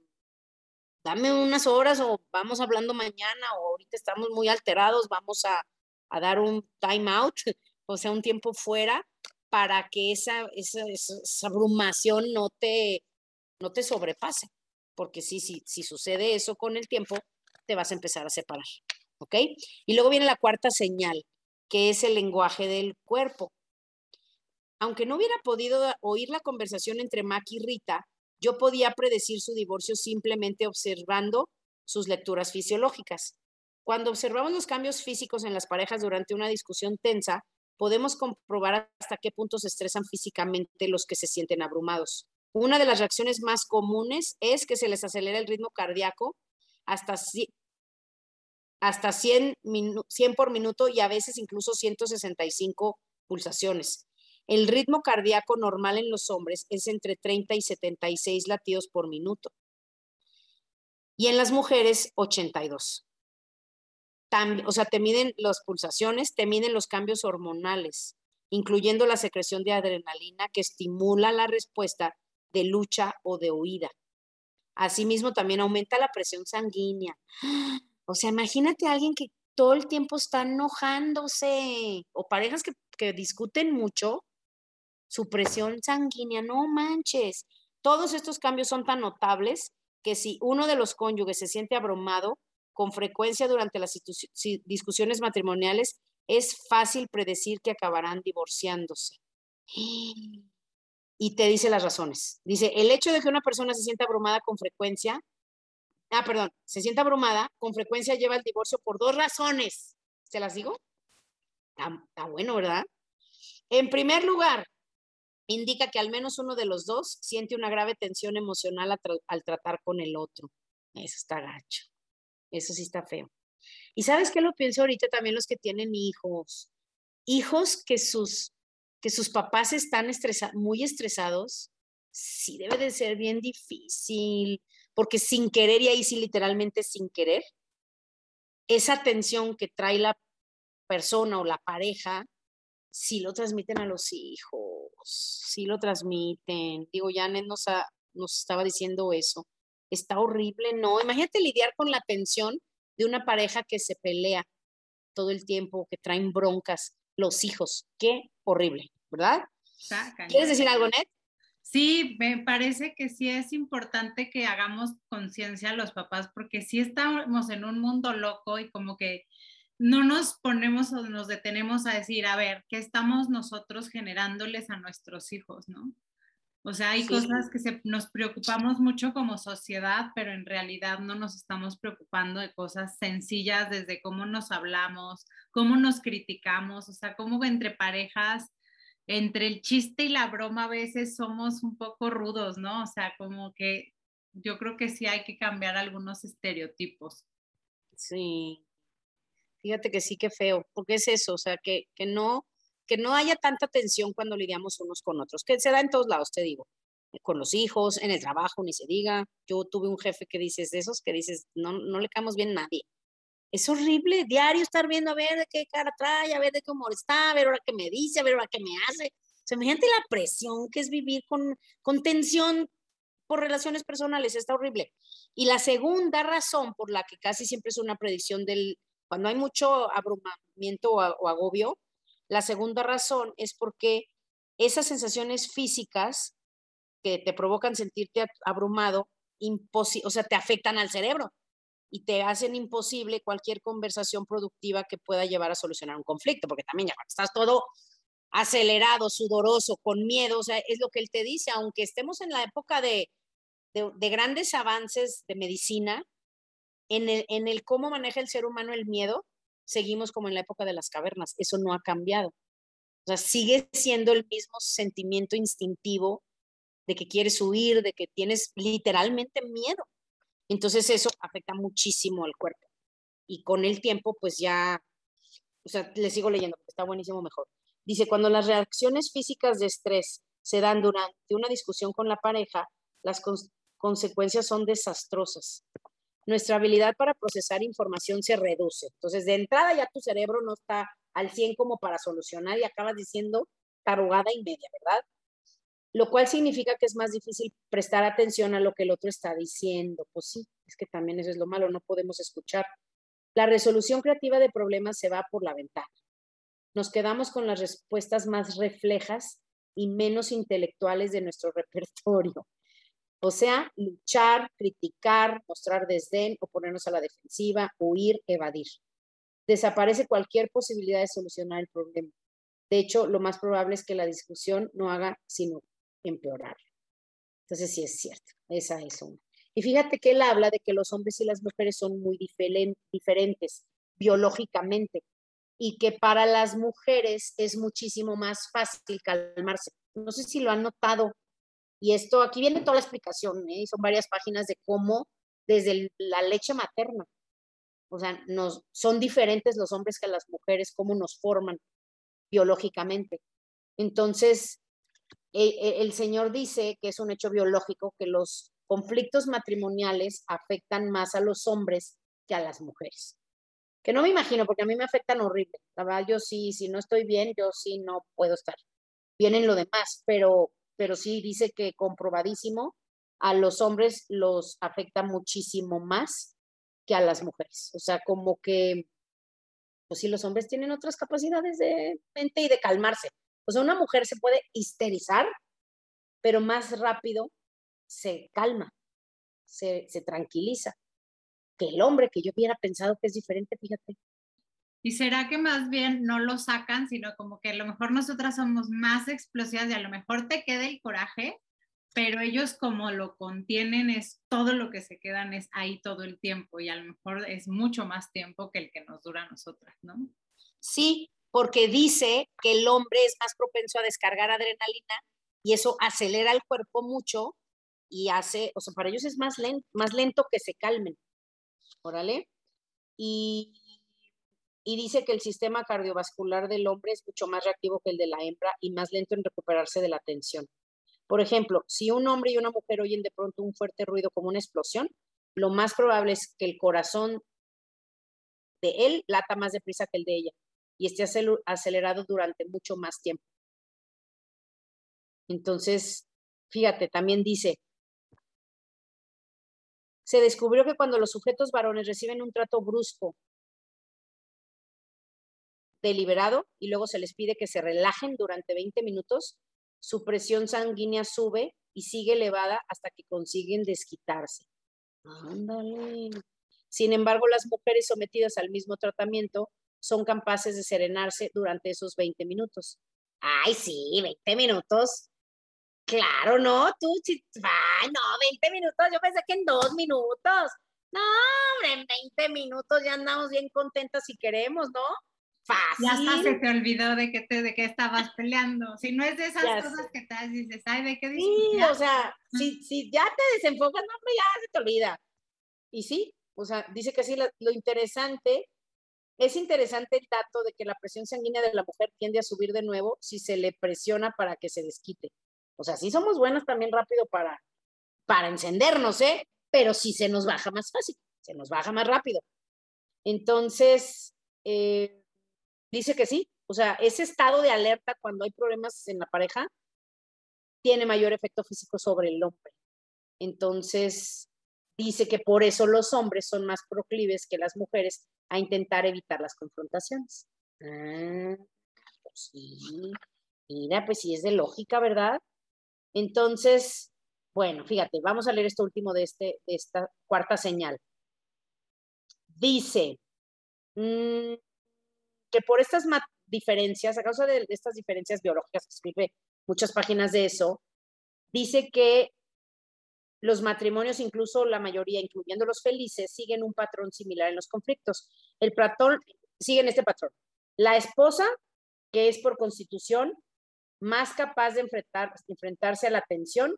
dame unas horas o vamos hablando mañana o ahorita estamos muy alterados, vamos a, a dar un time out, o sea, un tiempo fuera para que esa, esa, abrumación no te, no te sobrepase. Porque sí, sí, si sucede eso con el tiempo, te vas a empezar a separar. ¿Ok? Y luego viene la cuarta señal, que es el lenguaje del cuerpo. Aunque no hubiera podido oír la conversación entre Mac y Rita, yo podía predecir su divorcio simplemente observando sus lecturas fisiológicas. Cuando observamos los cambios físicos en las parejas durante una discusión tensa, podemos comprobar hasta qué punto se estresan físicamente los que se sienten abrumados. Una de las reacciones más comunes es que se les acelera el ritmo cardíaco hasta, hasta 100, 100 por minuto y a veces incluso 165 pulsaciones. El ritmo cardíaco normal en los hombres es entre 30 y 76 latidos por minuto. Y en las mujeres, 82. o sea, te miden las pulsaciones, te miden los cambios hormonales, incluyendo la secreción de adrenalina que estimula la respuesta de lucha o de huida. Asimismo, también aumenta la presión sanguínea. O sea, imagínate a alguien que todo el tiempo está enojándose o parejas que, que discuten mucho su presión sanguínea, no manches. Todos estos cambios son tan notables que si uno de los cónyuges se siente abrumado con frecuencia durante las discusiones matrimoniales, es fácil predecir que acabarán divorciándose. Y te dice las razones. Dice, el hecho de que una persona se sienta abrumada con frecuencia, ah, perdón, se sienta abrumada, con frecuencia lleva al divorcio por dos razones. ¿Se las digo? está bueno, ¿verdad? En primer lugar, indica que al menos uno de los dos siente una grave tensión emocional al tratar con el otro. Eso está gacho. Eso sí está feo. Y sabes qué lo pienso ahorita también los que tienen hijos. Hijos que sus, que sus papás están muy estresados, sí debe de ser bien difícil, porque sin querer, y ahí sí literalmente sin querer, esa tensión que trae la persona o la pareja, sí lo transmiten a los hijos sí lo transmiten. Digo, Janet nos, nos estaba diciendo eso. Está horrible, ¿no? Imagínate lidiar con la tensión de una pareja que se pelea todo el tiempo, que traen broncas, los hijos. Qué horrible, ¿verdad? ¿Quieres decir algo, Ned? Sí, me parece que sí es importante que hagamos conciencia a los papás, porque sí estamos en un mundo loco y como que no nos ponemos o nos detenemos a decir, a ver, ¿qué estamos nosotros generándoles a nuestros hijos, no? O sea, hay cosas que nos preocupamos mucho como sociedad, pero en realidad no nos estamos preocupando de cosas sencillas desde cómo nos hablamos, cómo nos criticamos, o sea, cómo entre parejas, entre el chiste y la broma a veces somos un poco rudos, ¿no? O sea, como que yo creo que sí hay que cambiar algunos estereotipos. Sí, Fíjate que sí que feo, porque es eso, o sea, que, que, no, que no haya tanta tensión cuando lidiamos unos con otros, que se da en todos lados, te digo, con los hijos, en el trabajo, ni se diga. Yo tuve un jefe que dices de esos, que dices, no, no le caemos bien a nadie. Es horrible diario estar viendo a ver de qué cara trae, a ver de qué humor está, a ver ahora qué me dice, a ver ahora qué me hace. O sea, imagínate la presión que es vivir con, con tensión por relaciones personales, está horrible. Y la segunda razón por la que casi siempre es una predicción del, cuando hay mucho abrumamiento o, agobio, la segunda razón es porque esas sensaciones físicas que te provocan sentirte abrumado, o sea, te afectan al cerebro y te hacen imposible cualquier conversación productiva que pueda llevar a solucionar un conflicto, porque también ya estás todo acelerado, sudoroso, con miedo, o sea, es lo que él te dice, aunque estemos en la época de, de grandes avances de medicina, en el, cómo maneja el ser humano el miedo, seguimos como en la época de las cavernas. Eso no ha cambiado. O sea, sigue siendo el mismo sentimiento instintivo de que quieres huir, de que tienes literalmente miedo. Entonces eso afecta muchísimo al cuerpo. Y con el tiempo, pues ya, o sea, le sigo leyendo, está buenísimo mejor. Dice, cuando las reacciones físicas de estrés se dan durante una discusión con la pareja, las consecuencias son desastrosas nuestra habilidad para procesar información se reduce. Entonces, de entrada ya tu cerebro no está al 100 como para solucionar y acabas diciendo tarugada y ¿verdad? Lo cual significa que es más difícil prestar atención a lo que el otro está diciendo. Pues sí, es que también eso es lo malo, no podemos escuchar. La resolución creativa de problemas se va por la ventana. Nos quedamos con las respuestas más reflejas y menos intelectuales de nuestro repertorio. O sea, luchar, criticar, mostrar desdén, oponernos a la defensiva, huir, evadir. Desaparece cualquier posibilidad de solucionar el problema. De hecho, lo más probable es que la discusión no haga sino empeorar. Entonces, sí es cierto, esa es una. Y fíjate que él habla de que los hombres y las mujeres son muy diferentes biológicamente y que para las mujeres es muchísimo más fácil calmarse. No sé si lo han notado. Y esto, aquí viene toda la explicación, ¿eh? son varias páginas de cómo desde la leche materna, o sea, nos, son diferentes los hombres que las mujeres, cómo nos forman biológicamente. Entonces, el Señor dice que es un hecho biológico que los conflictos matrimoniales afectan más a los hombres que a las mujeres que no me imagino, porque a mí me afectan horrible. La verdad, yo sí, si no estoy bien, yo sí no puedo estar bien en lo demás, pero, pero sí dice que comprobadísimo, a los hombres los afecta muchísimo más que a las mujeres. O sea, como que, pues sí, los hombres tienen otras capacidades de mente y de calmarse. O sea, una mujer se puede histerizar, pero más rápido se calma, se, se tranquiliza que el hombre, que yo hubiera pensado que es diferente, fíjate. ¿Y será que más bien no lo sacan, sino como que a lo mejor nosotras somos más explosivas y a lo mejor te queda el coraje, pero ellos como lo contienen es todo lo que se quedan es ahí todo el tiempo y a lo mejor es mucho más tiempo que el que nos dura a nosotras, ¿no? Sí, porque dice que el hombre es más propenso a descargar adrenalina y eso acelera el cuerpo mucho y hace, o sea, para ellos es más lento, que se calmen. Órale. Y, y dice que el sistema cardiovascular del hombre es mucho más reactivo que el de la hembra y más lento en recuperarse de la tensión. Por ejemplo, si un hombre y una mujer oyen de pronto un fuerte ruido como una explosión, lo más probable es que el corazón de él lata más deprisa que el de ella y esté acelerado durante mucho más tiempo. Entonces, fíjate, también dice, se descubrió que cuando los sujetos varones reciben un trato brusco, deliberado, y luego se les pide que se relajen durante 20 minutos, su presión sanguínea sube y sigue elevada hasta que consiguen desquitarse. Ándale. Sin embargo, las mujeres sometidas al mismo tratamiento son capaces de serenarse durante esos 20 minutos. Ay, sí, 20 minutos. Claro, no, tú, ay, no, 20 minutos, yo pensé que en dos minutos. No, hombre, en 20 minutos ya andamos bien contentas si queremos, ¿no? Fácil. Ya hasta se te olvidó de que, te, de que estabas peleando. Si no es de esas cosas que te dices, ay, ¿de qué dices? Sí, o sea, si, si, ya te desenfocas, no, hombre, ya se te olvida. Y sí, o sea, dice que sí, lo, lo interesante, es interesante el dato de que la presión sanguínea de la mujer tiende a subir de nuevo si se le presiona para que se desquite. O sea, sí somos buenos también rápido para, para encendernos, ¿eh? Pero sí se nos baja más fácil, se nos baja más rápido. Entonces, eh, dice que sí, o sea, ese estado de alerta cuando hay problemas en la pareja tiene mayor efecto físico sobre el hombre. Entonces, dice que por eso los hombres son más proclives que las mujeres a intentar evitar las confrontaciones. Ah, pues sí. Mira, pues sí es de lógica, ¿verdad? Entonces, bueno, fíjate, vamos a leer esto último de, este, esta cuarta señal. Dice mm, que por estas diferencias, a causa de, estas diferencias biológicas, escribe muchas páginas de eso, dice que los matrimonios, incluso la mayoría, incluyendo los felices, siguen un patrón similar en los conflictos. El patrón, siguen este patrón. La esposa, que es por constitución más capaz de enfrentar, enfrentarse a la tensión,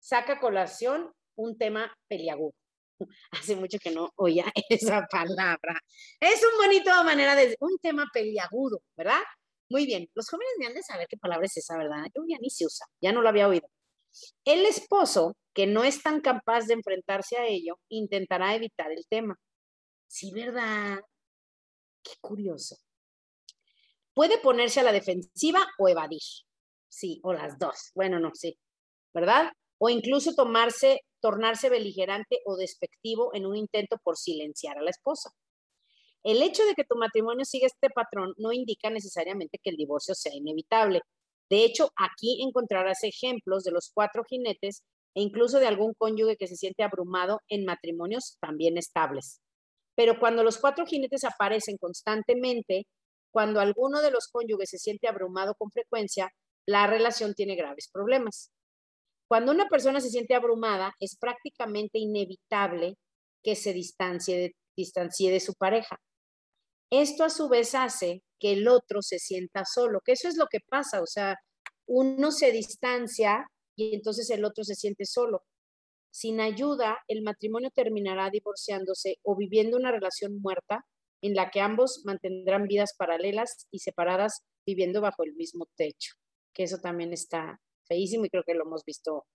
saca colación un tema peliagudo. Hace mucho que no oía esa palabra. Es un bonito manera de un tema peliagudo, ¿verdad? Muy bien. Los jóvenes ni han de saber qué palabra es esa, ¿verdad? Yo ya ni se usa, ya no lo había oído. El esposo, que no es tan capaz de enfrentarse a ello, intentará evitar el tema. Sí, ¿verdad? Qué curioso. Puede ponerse a la defensiva o evadir sí, o las dos. Bueno, no, sí, ¿verdad? O incluso tomarse, tornarse beligerante o despectivo en un intento por silenciar a la esposa. El hecho de que tu matrimonio siga este patrón no indica necesariamente que el divorcio sea inevitable. De hecho, aquí encontrarás ejemplos de los cuatro jinetes e incluso de algún cónyuge que se siente abrumado en matrimonios también estables. Pero cuando los cuatro jinetes aparecen constantemente, cuando alguno de los cónyuges se siente abrumado con frecuencia, la relación tiene graves problemas. Cuando una persona se siente abrumada, es prácticamente inevitable que se distancie de, su pareja. Esto a su vez hace que el otro se sienta solo, que eso es lo que pasa, o sea, uno se distancia y entonces el otro se siente solo. Sin ayuda, el matrimonio terminará divorciándose o viviendo una relación muerta en la que ambos mantendrán vidas paralelas y separadas viviendo bajo el mismo techo, que eso también está feísimo y creo que lo hemos visto,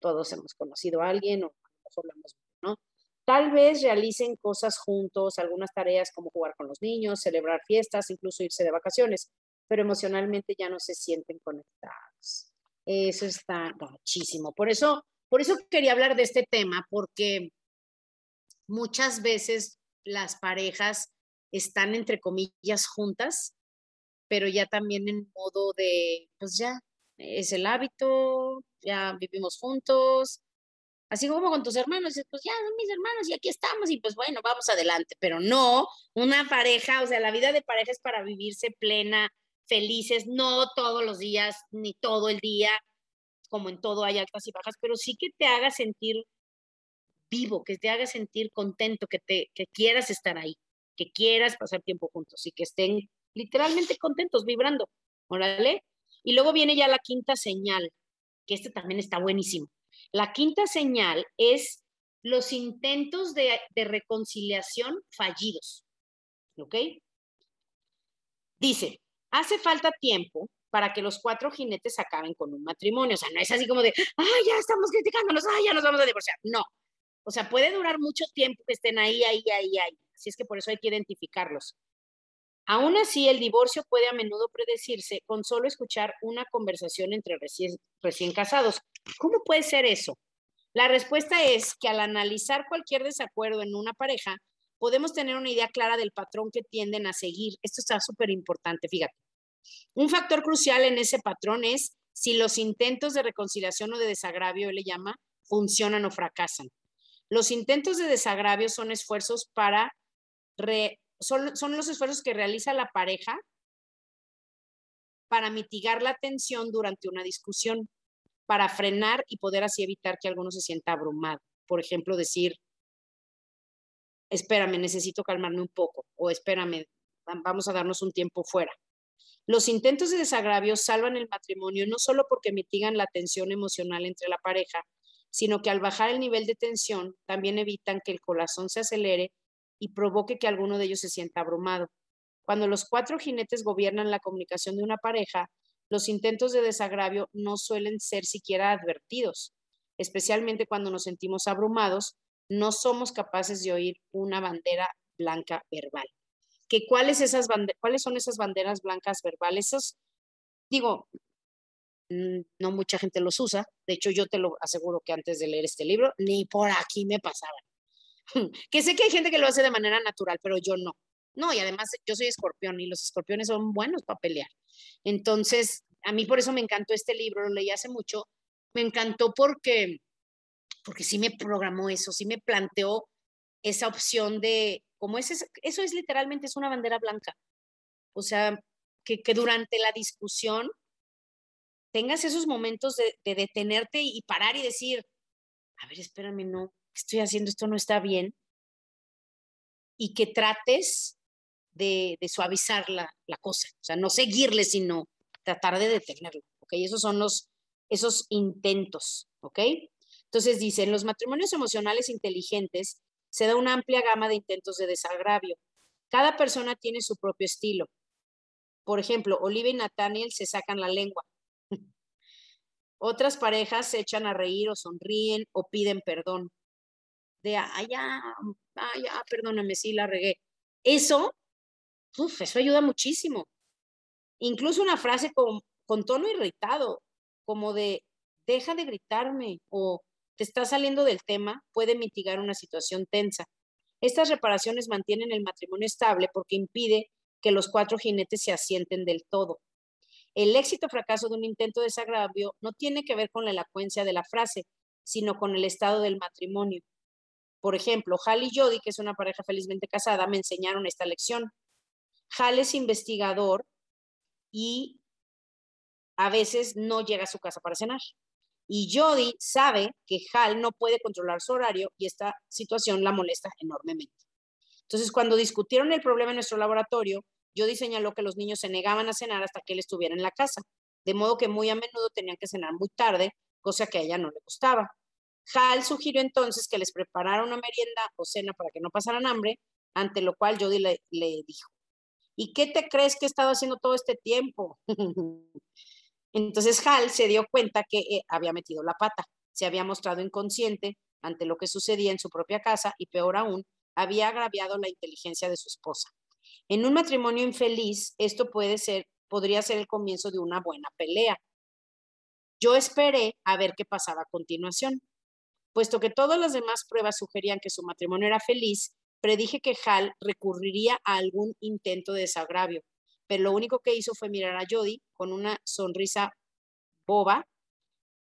todos hemos conocido a alguien o a lo mejor ¿no? Tal vez realicen cosas juntos, algunas tareas como jugar con los niños, celebrar fiestas, incluso irse de vacaciones, pero emocionalmente ya no se sienten conectados. Eso está muchísimo. Por eso, por eso quería hablar de este tema, porque muchas veces las parejas están entre comillas juntas, pero ya también en modo de, pues ya, es el hábito, ya vivimos juntos, Así como con tus hermanos, pues ya son mis hermanos y aquí estamos y pues bueno, vamos adelante, pero no, una pareja, o sea, la vida de pareja es para vivirse plena, felices, no todos los días, ni todo el día, como en todo hay altas y bajas, pero sí que te haga sentir vivo, que te haga sentir contento, que, te, que quieras estar ahí, que quieras pasar tiempo juntos y que estén literalmente contentos, vibrando, órale. Y luego viene ya la quinta señal, que este también está buenísimo. La quinta señal es los intentos de, reconciliación fallidos. ¿Ok? Dice, hace falta tiempo para que los cuatro jinetes acaben con un matrimonio. O sea, no es así como de, ay, ya estamos criticándonos, ay, ya nos vamos a divorciar. No. O sea, puede durar mucho tiempo que estén ahí, ahí, ahí, ahí. Así es que por eso hay que identificarlos. Aún así, el divorcio puede a menudo predecirse con solo escuchar una conversación entre recién, casados. ¿Cómo puede ser eso? La respuesta es que al analizar cualquier desacuerdo en una pareja, podemos tener una idea clara del patrón que tienden a seguir. Esto está súper importante, fíjate. Un factor crucial en ese patrón es si los intentos de reconciliación o de desagravio, él le llama, funcionan o fracasan. Los intentos de desagravio son esfuerzos para re son, los esfuerzos que realiza la pareja para mitigar la tensión durante una discusión, para frenar y poder así evitar que alguno se sienta abrumado. Por ejemplo, decir, espérame, necesito calmarme un poco, o espérame, vamos a darnos un tiempo fuera. Los intentos de desagravio salvan el matrimonio no solo porque mitigan la tensión emocional entre la pareja, sino que al bajar el nivel de tensión también evitan que el corazón se acelere y provoque que alguno de ellos se sienta abrumado. Cuando los cuatro jinetes gobiernan la comunicación de una pareja, los intentos de desagravio no suelen ser siquiera advertidos, especialmente cuando nos sentimos abrumados, no somos capaces de oír una bandera blanca verbal. ¿Que cuáles, esas ¿Cuáles son esas banderas blancas verbales? Esos, digo, no mucha gente los usa, de hecho yo te lo aseguro que antes de leer este libro, ni por aquí me pasaban. que sé que hay gente que lo hace de manera natural, pero yo no. No, y además yo soy escorpión y los escorpiones son buenos para pelear. Entonces, a mí por eso me encantó este libro, lo leí hace mucho. Me encantó porque, porque sí me programó eso, sí me planteó esa opción de, como es, eso es literalmente, es una bandera blanca. O sea, que, que durante la discusión tengas esos momentos de, de detenerte y parar y decir, a ver, espérame, no, estoy haciendo esto no está bien, y que trates de, suavizar la, cosa, o sea, no seguirle, sino tratar de detenerlo, ¿ok? Esos son los, esos intentos, ¿ok? Entonces dice, en los matrimonios emocionales inteligentes se da una amplia gama de intentos de desagravio. Cada persona tiene su propio estilo. Por ejemplo, Olivia y Nathaniel se sacan la lengua. Otras parejas se echan a reír o sonríen o piden perdón de, ay, ya, perdóname, sí, la regué. Eso, eso ayuda muchísimo. Incluso una frase con, con tono irritado, como de, deja de gritarme o te está saliendo del tema, puede mitigar una situación tensa. Estas reparaciones mantienen el matrimonio estable porque impide que los cuatro jinetes se asienten del todo. El éxito o fracaso de un intento de desagravio no tiene que ver con la elocuencia de la frase, sino con el estado del matrimonio. Por ejemplo, Hal y Jody, que es una pareja felizmente casada, me enseñaron esta lección. Hal es investigador y a veces no llega a su casa para cenar. Y Jody sabe que Hal no puede controlar su horario y esta situación la molesta enormemente. Entonces, cuando discutieron el problema en nuestro laboratorio, Jody señaló que los niños se negaban a cenar hasta que él estuviera en la casa, de modo que muy a menudo tenían que cenar muy tarde, cosa que a ella no le gustaba. Hal sugirió entonces que les preparara una merienda o cena para que no pasaran hambre, ante lo cual Jody le, le dijo, ¿y qué te crees que he estado haciendo todo este tiempo? Entonces Hal se dio cuenta que eh, había metido la pata, se había mostrado inconsciente ante lo que sucedía en su propia casa y peor aún, había agraviado la inteligencia de su esposa. En un matrimonio infeliz, esto puede ser, podría ser el comienzo de una buena pelea. Yo esperé a ver qué pasaba a continuación. Puesto que todas las demás pruebas sugerían que su matrimonio era feliz, predije que Hal recurriría a algún intento de desagravio, pero lo único que hizo fue mirar a Jody con una sonrisa boba.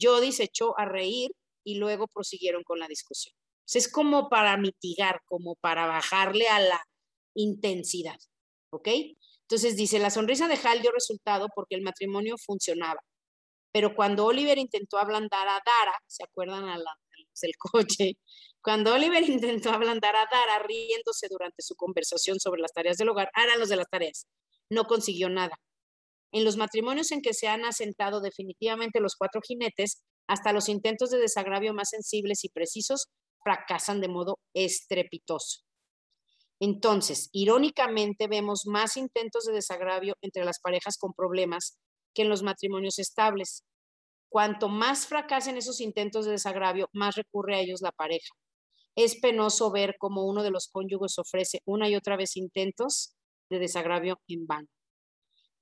Jody se echó a reír y luego prosiguieron con la discusión. es como para mitigar, como para bajarle a la intensidad, ¿ok? Entonces dice, la sonrisa de Hal dio resultado porque el matrimonio funcionaba. Pero cuando Oliver intentó ablandar a Dara, ¿se acuerdan a la, del coche? Cuando Oliver intentó ablandar a Dara riéndose durante su conversación sobre las tareas del hogar, eran los de las tareas no consiguió nada. En los matrimonios en que se han asentado definitivamente los cuatro jinetes, hasta los intentos de desagravio más sensibles y precisos fracasan de modo estrepitoso. Entonces, irónicamente, vemos más intentos de desagravio entre las parejas con problemas que en los matrimonios estables. Cuanto más fracasen esos intentos de desagravio, más recurre a ellos la pareja. Es penoso ver cómo uno de los cónyuges ofrece una y otra vez intentos de desagravio en vano.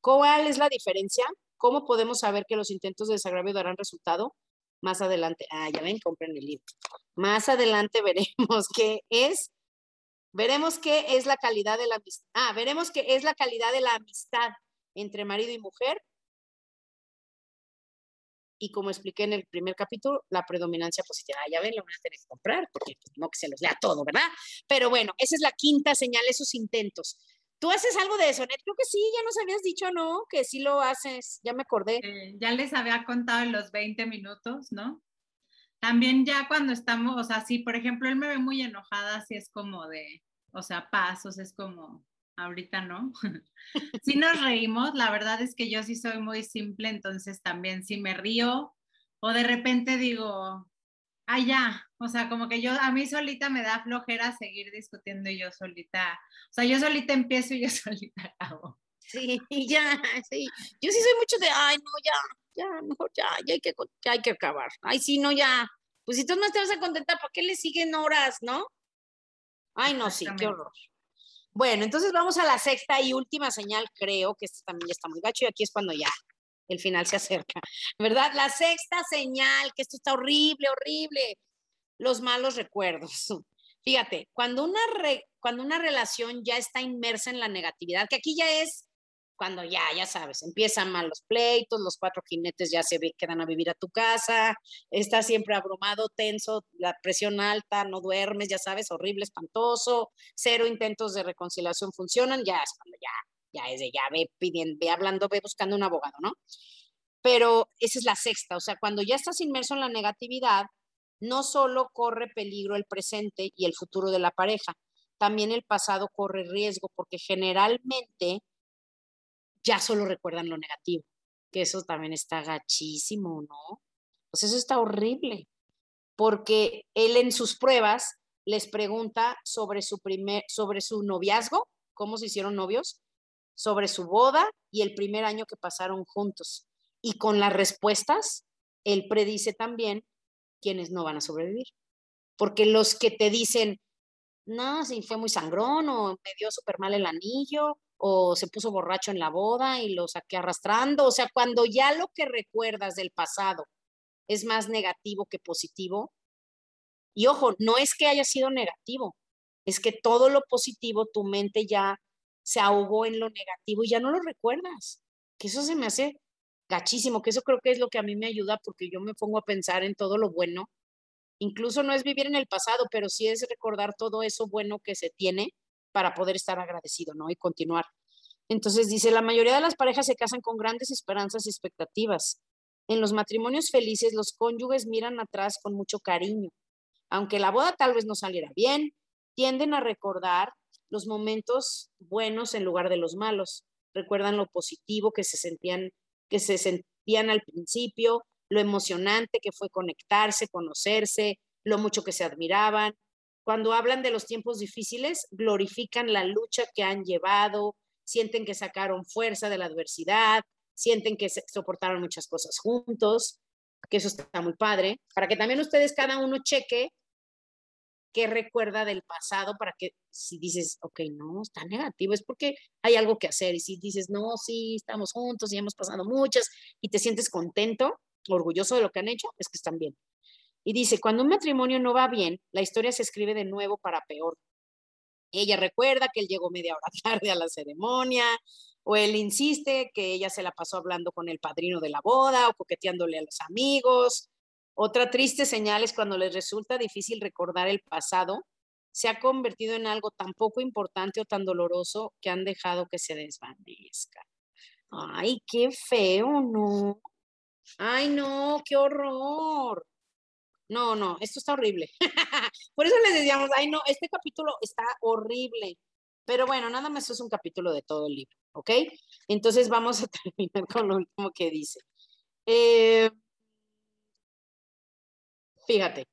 ¿Cuál es la diferencia? ¿Cómo podemos saber que los intentos de desagravio darán resultado? Más adelante, ah, ya ven, compren el libro. Más adelante veremos qué es, veremos qué es la calidad de la amistad. Ah, veremos qué es la calidad de la amistad entre marido y mujer. Y como expliqué en el primer capítulo, la predominancia positiva. Ah, ya ven, lo van a tener que comprar, porque pues, no que se los lea todo, ¿verdad? Pero bueno, esa es la quinta señal, esos intentos. ¿Tú haces algo de eso, Net? Creo que sí, ya nos habías dicho, ¿no? Que sí lo haces, ya me acordé. Eh, ya les había contado en los 20 minutos, ¿no? También ya cuando estamos, o sea, sí, por ejemplo, él me ve muy enojada, así es como de, o sea, pasos, es como, ahorita no. sí nos reímos, la verdad es que yo sí soy muy simple, entonces también sí me río, o de repente digo, ah, ya, o sea, como que yo, a mí solita me da flojera seguir discutiendo y yo solita, o sea, yo solita empiezo y yo solita acabo. Sí, ya, sí. Yo sí soy mucho de, ay, no, ya, ya, mejor ya, ya hay que, ya hay que acabar. Ay, sí, no, ya. Pues si tú no te vas a contentar, ¿por qué le siguen horas, no? Ay, no, sí, qué horror. Bueno, entonces vamos a la sexta y última señal, creo que esto también ya está muy gacho y aquí es cuando ya el final se acerca, ¿verdad? La sexta señal, que esto está horrible, horrible, los malos recuerdos. Fíjate, cuando una, cuando una relación ya está inmersa en la negatividad, que aquí ya es cuando ya, ya sabes, empiezan mal los pleitos, los cuatro jinetes ya se quedan a vivir a tu casa, estás siempre abrumado, tenso, la presión alta, no duermes, ya sabes, horrible, espantoso, cero intentos de reconciliación funcionan, ya es cuando ya ya es de ya ve pidiendo, ve hablando, ve buscando un abogado, ¿no? Pero esa es la sexta, o sea, cuando ya estás inmerso en la negatividad, no solo corre peligro el presente y el futuro de la pareja, también el pasado corre riesgo, porque generalmente ya solo recuerdan lo negativo, que eso también está gachísimo, ¿no? Pues eso está horrible, porque él en sus pruebas les pregunta sobre su primer, sobre su noviazgo, cómo se hicieron novios, sobre su boda y el primer año que pasaron juntos. Y con las respuestas, él predice también quienes no van a sobrevivir. Porque los que te dicen, no, sí, fue muy sangrón, o me dio súper mal el anillo, o se puso borracho en la boda y lo saqué arrastrando. O sea, cuando ya lo que recuerdas del pasado es más negativo que positivo, y ojo, no es que haya sido negativo, es que todo lo positivo tu mente ya se ahogó en lo negativo y ya no lo recuerdas. Que eso se me hace gachísimo, que eso creo que es lo que a mí me ayuda porque yo me pongo a pensar en todo lo bueno. Incluso no es vivir en el pasado, pero sí es recordar todo eso bueno que se tiene para poder estar agradecido, ¿no? Y continuar. Entonces dice, la mayoría de las parejas se casan con grandes esperanzas y expectativas. En los matrimonios felices, los cónyuges miran atrás con mucho cariño. Aunque la boda tal vez no saliera bien, tienden a recordar los momentos buenos en lugar de los malos. Recuerdan lo positivo que se sentían, que se sentían al principio, lo emocionante que fue conectarse, conocerse, lo mucho que se admiraban. Cuando hablan de los tiempos difíciles, glorifican la lucha que han llevado, sienten que sacaron fuerza de la adversidad, sienten que soportaron muchas cosas juntos, que eso está muy padre, para que también ustedes cada uno cheque qué recuerda del pasado para que si dices, ok, no, está negativo, es porque hay algo que hacer. Y si dices, no, sí, estamos juntos y hemos pasado muchas y te sientes contento, orgulloso de lo que han hecho, es que están bien. Y dice, cuando un matrimonio no va bien, la historia se escribe de nuevo para peor. Ella recuerda que él llegó media hora tarde a la ceremonia, o él insiste que ella se la pasó hablando con el padrino de la boda o coqueteándole a los amigos. Otra triste señal es cuando les resulta difícil recordar el pasado, se ha convertido en algo tan poco importante o tan doloroso que han dejado que se desvanezca. Ay, qué feo, ¿no? Ay, no, qué horror. No, no, esto está horrible. Por eso les decíamos, ay, no, este capítulo está horrible. Pero bueno, nada más es un capítulo de todo el libro, ¿ok? Entonces vamos a terminar con lo último que dice. Eh, fíjate,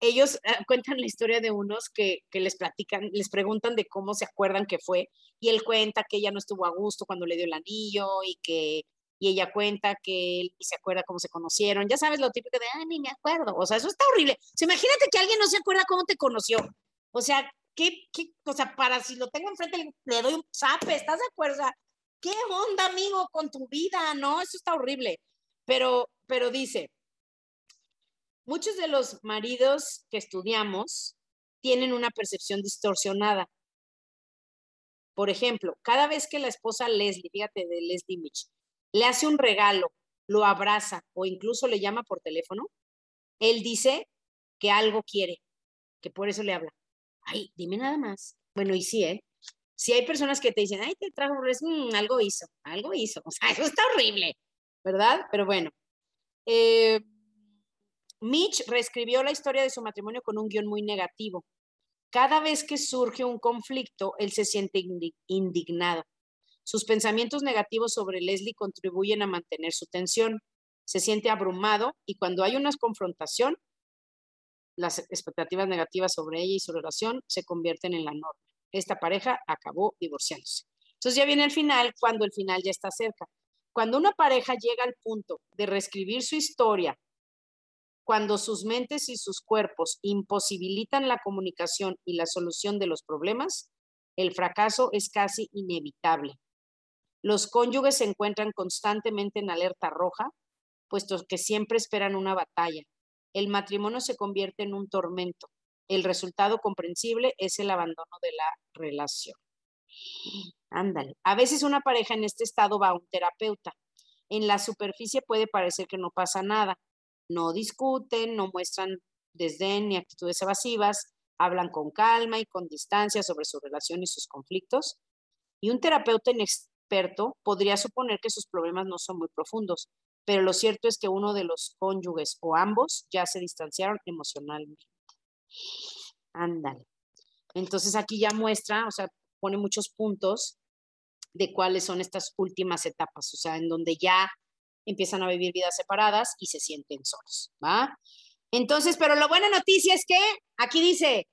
ellos ah, cuentan la historia de unos que, que, les platican, les preguntan de cómo se acuerdan que fue, y él cuenta que ella no estuvo a gusto cuando le dio el anillo y que y ella cuenta que él se acuerda cómo se conocieron. Ya sabes lo típico de, ay, ni me acuerdo. O sea, eso está horrible. O imagínate que alguien no se acuerda cómo te conoció. O sea, ¿qué, qué, o sea, para si lo tengo enfrente le, doy un zape, ¿estás de acuerdo? O sea, ¿qué onda, amigo, con tu vida? No, eso está horrible. Pero, pero dice, muchos de los maridos que estudiamos tienen una percepción distorsionada. Por ejemplo, cada vez que la esposa Leslie, fíjate de Leslie Mitch, le hace un regalo, lo abraza o incluso le llama por teléfono, él dice que algo quiere, que por eso le habla. Ay, dime nada más. Bueno, y sí, ¿eh? Si hay personas que te dicen, ay, te trajo algo hizo, algo hizo. O sea, eso está horrible, ¿verdad? Pero bueno. Eh, Mitch reescribió la historia de su matrimonio con un guion muy negativo. Cada vez que surge un conflicto, él se siente indignado. Sus pensamientos negativos sobre Leslie contribuyen a mantener su tensión. Se siente abrumado y cuando hay una confrontación, las expectativas negativas sobre ella y su relación se convierten en la norma. Esta pareja acabó divorciándose. Entonces ya viene el final cuando el final ya está cerca. Cuando una pareja llega al punto de reescribir su historia, cuando sus mentes y sus cuerpos imposibilitan la comunicación y la solución de los problemas, el fracaso es casi inevitable. Los cónyuges se encuentran constantemente en alerta roja, puesto que siempre esperan una batalla. El matrimonio se convierte en un tormento. El resultado comprensible es el abandono de la relación. Ándale. A veces una pareja en este estado va a un terapeuta. En la superficie puede parecer que no pasa nada. No discuten, no muestran desdén ni actitudes evasivas, hablan con calma y con distancia sobre su relación y sus conflictos. Y un terapeuta en, experto podría suponer que sus problemas no son muy profundos, pero lo cierto es que uno de los cónyuges o ambos ya se distanciaron emocionalmente. Ándale. Entonces aquí ya muestra, o sea, pone muchos puntos de cuáles son estas últimas etapas, o sea, en donde ya empiezan a vivir vidas separadas y se sienten solos, ¿va? Entonces, pero la buena noticia es que aquí dice,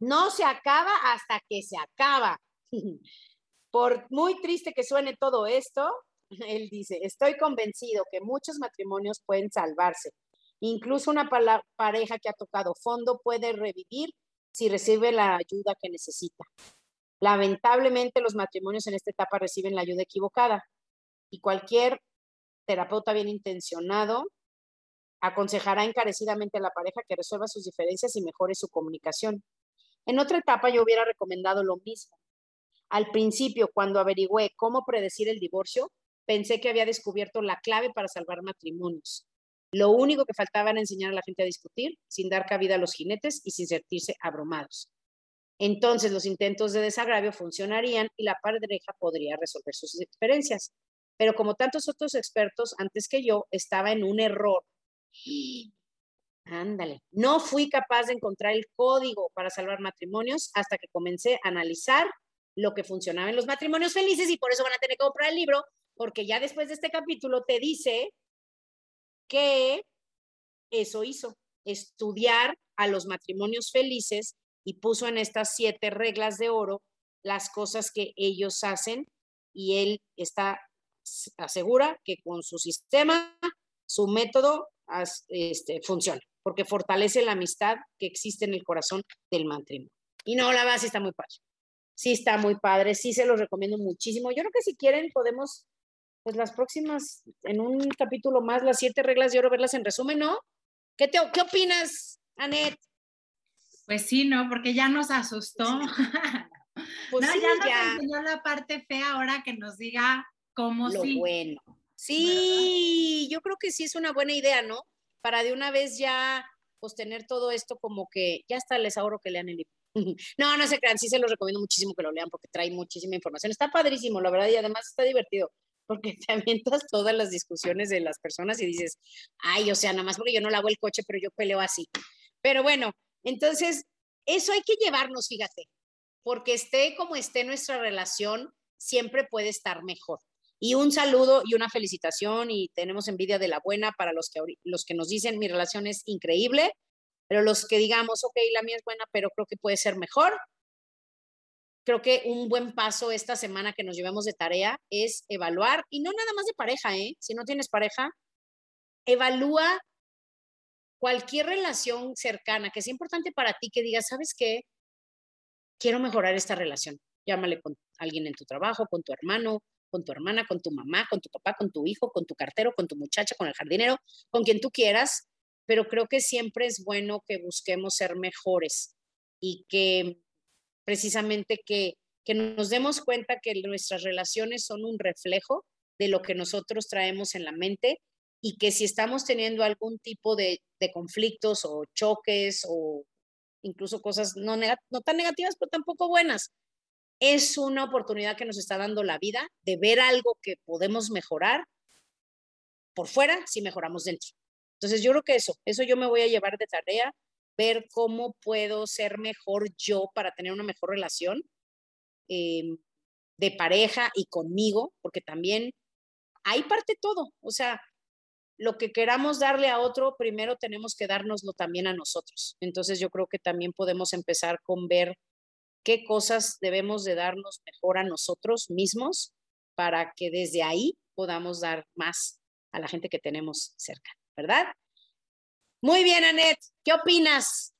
no se acaba hasta que se acaba. Por muy triste que suene todo esto, él dice, estoy convencido que muchos matrimonios pueden salvarse. Incluso una pareja que ha tocado fondo puede revivir si recibe la ayuda que necesita. Lamentablemente los matrimonios en esta etapa reciben la ayuda equivocada y cualquier terapeuta bien intencionado aconsejará encarecidamente a la pareja que resuelva sus diferencias y mejore su comunicación. En otra etapa yo hubiera recomendado lo mismo, al principio, cuando averigüé cómo predecir el divorcio, pensé que había descubierto la clave para salvar matrimonios. Lo único que faltaba era enseñar a la gente a discutir sin dar cabida a los jinetes y sin sentirse abrumados. Entonces los intentos de desagravio funcionarían y la pareja podría resolver sus diferencias. Pero como tantos otros expertos antes que yo, estaba en un error. Ándale, no fui capaz de encontrar el código para salvar matrimonios hasta que comencé a analizar lo que funcionaba en los matrimonios felices y por eso van a tener que comprar el libro, porque ya después de este capítulo te dice que eso hizo, estudiar a los matrimonios felices y puso en estas siete reglas de oro las cosas que ellos hacen y él está asegura que con su sistema, su método este, funciona, porque fortalece la amistad que existe en el corazón del matrimonio. Y no, la base está muy padre. Sí está muy padre, sí se los recomiendo muchísimo. Yo creo que si quieren podemos, pues las próximas, en un capítulo más, las siete reglas de oro, verlas en resumen, ¿no? ¿Qué, te, qué opinas, Anet? Pues sí, ¿no? Porque ya nos asustó. Pues no, ya nos enseñó la parte fea ahora que nos diga cómo lo sí. bueno. Sí, yo creo que sí es una buena idea, ¿no? Para de una vez ya, pues tener todo esto como que ya está, les ahorro que lean el libro. no, no se crean, sí se los recomiendo muchísimo que lo lean porque trae muchísima información. Está padrísimo, la verdad, y además está divertido porque te avientas todas las discusiones de las personas y dices, ay, o sea, nada más porque yo no lavo el coche, pero yo peleo así. Pero bueno, entonces, eso hay que llevarnos, fíjate, porque esté como esté nuestra relación, siempre puede estar mejor. Y un saludo y una felicitación y tenemos envidia de la buena para los que, los que nos dicen mi relación es increíble, pero los que digamos, ok, la mía es buena, pero creo que puede ser mejor. Creo que un buen paso esta semana que nos llevemos de tarea es evaluar, y no nada más de pareja, ¿eh? Si no tienes pareja, evalúa cualquier relación cercana que sea importante para ti, que digas, ¿sabes qué? Quiero mejorar esta relación. Llámale con alguien en tu trabajo, con tu hermano, con tu hermana, con tu mamá, con tu papá, con tu hijo, con tu cartero, con tu muchacha, con el jardinero, con quien tú quieras, pero creo que siempre es bueno que busquemos ser mejores y que precisamente que, que nos demos cuenta que nuestras relaciones son un reflejo de lo que nosotros traemos en la mente y que si estamos teniendo algún tipo de, conflictos o choques o incluso cosas no, no tan negativas, pero tampoco buenas, es una oportunidad que nos está dando la vida de ver algo que podemos mejorar por fuera si mejoramos dentro. Entonces yo creo que eso, eso yo me voy a llevar de tarea, ver cómo puedo ser mejor yo para tener una mejor relación em, de pareja y conmigo, porque también ahí parte todo. O sea, lo que queramos darle a otro, primero tenemos que dárnoslo también a nosotros. Entonces yo creo que también podemos empezar con ver qué cosas debemos de darnos mejor a nosotros mismos para que desde ahí podamos dar más a la gente que tenemos cerca, ¿verdad? Muy bien, Anet, ¿qué opinas?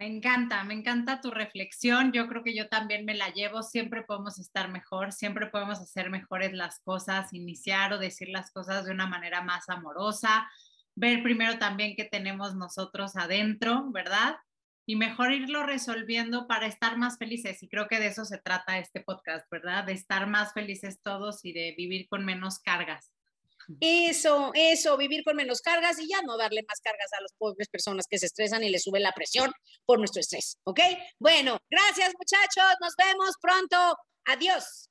Me encanta, me encanta tu reflexión. Yo creo que yo también me la llevo. Siempre podemos estar mejor, siempre podemos hacer mejores las cosas, iniciar o decir las cosas de una manera más amorosa, ver primero también qué tenemos nosotros adentro, ¿verdad? Y mejor irlo resolviendo para estar más felices. Y creo que de eso se trata este podcast, ¿verdad? De estar más felices todos y de vivir con menos cargas. Eso, eso, vivir con menos cargas y ya no darle más cargas a las pobres personas que se estresan y les sube la presión por nuestro estrés, ¿ok? Bueno, gracias muchachos, nos vemos pronto. Adiós.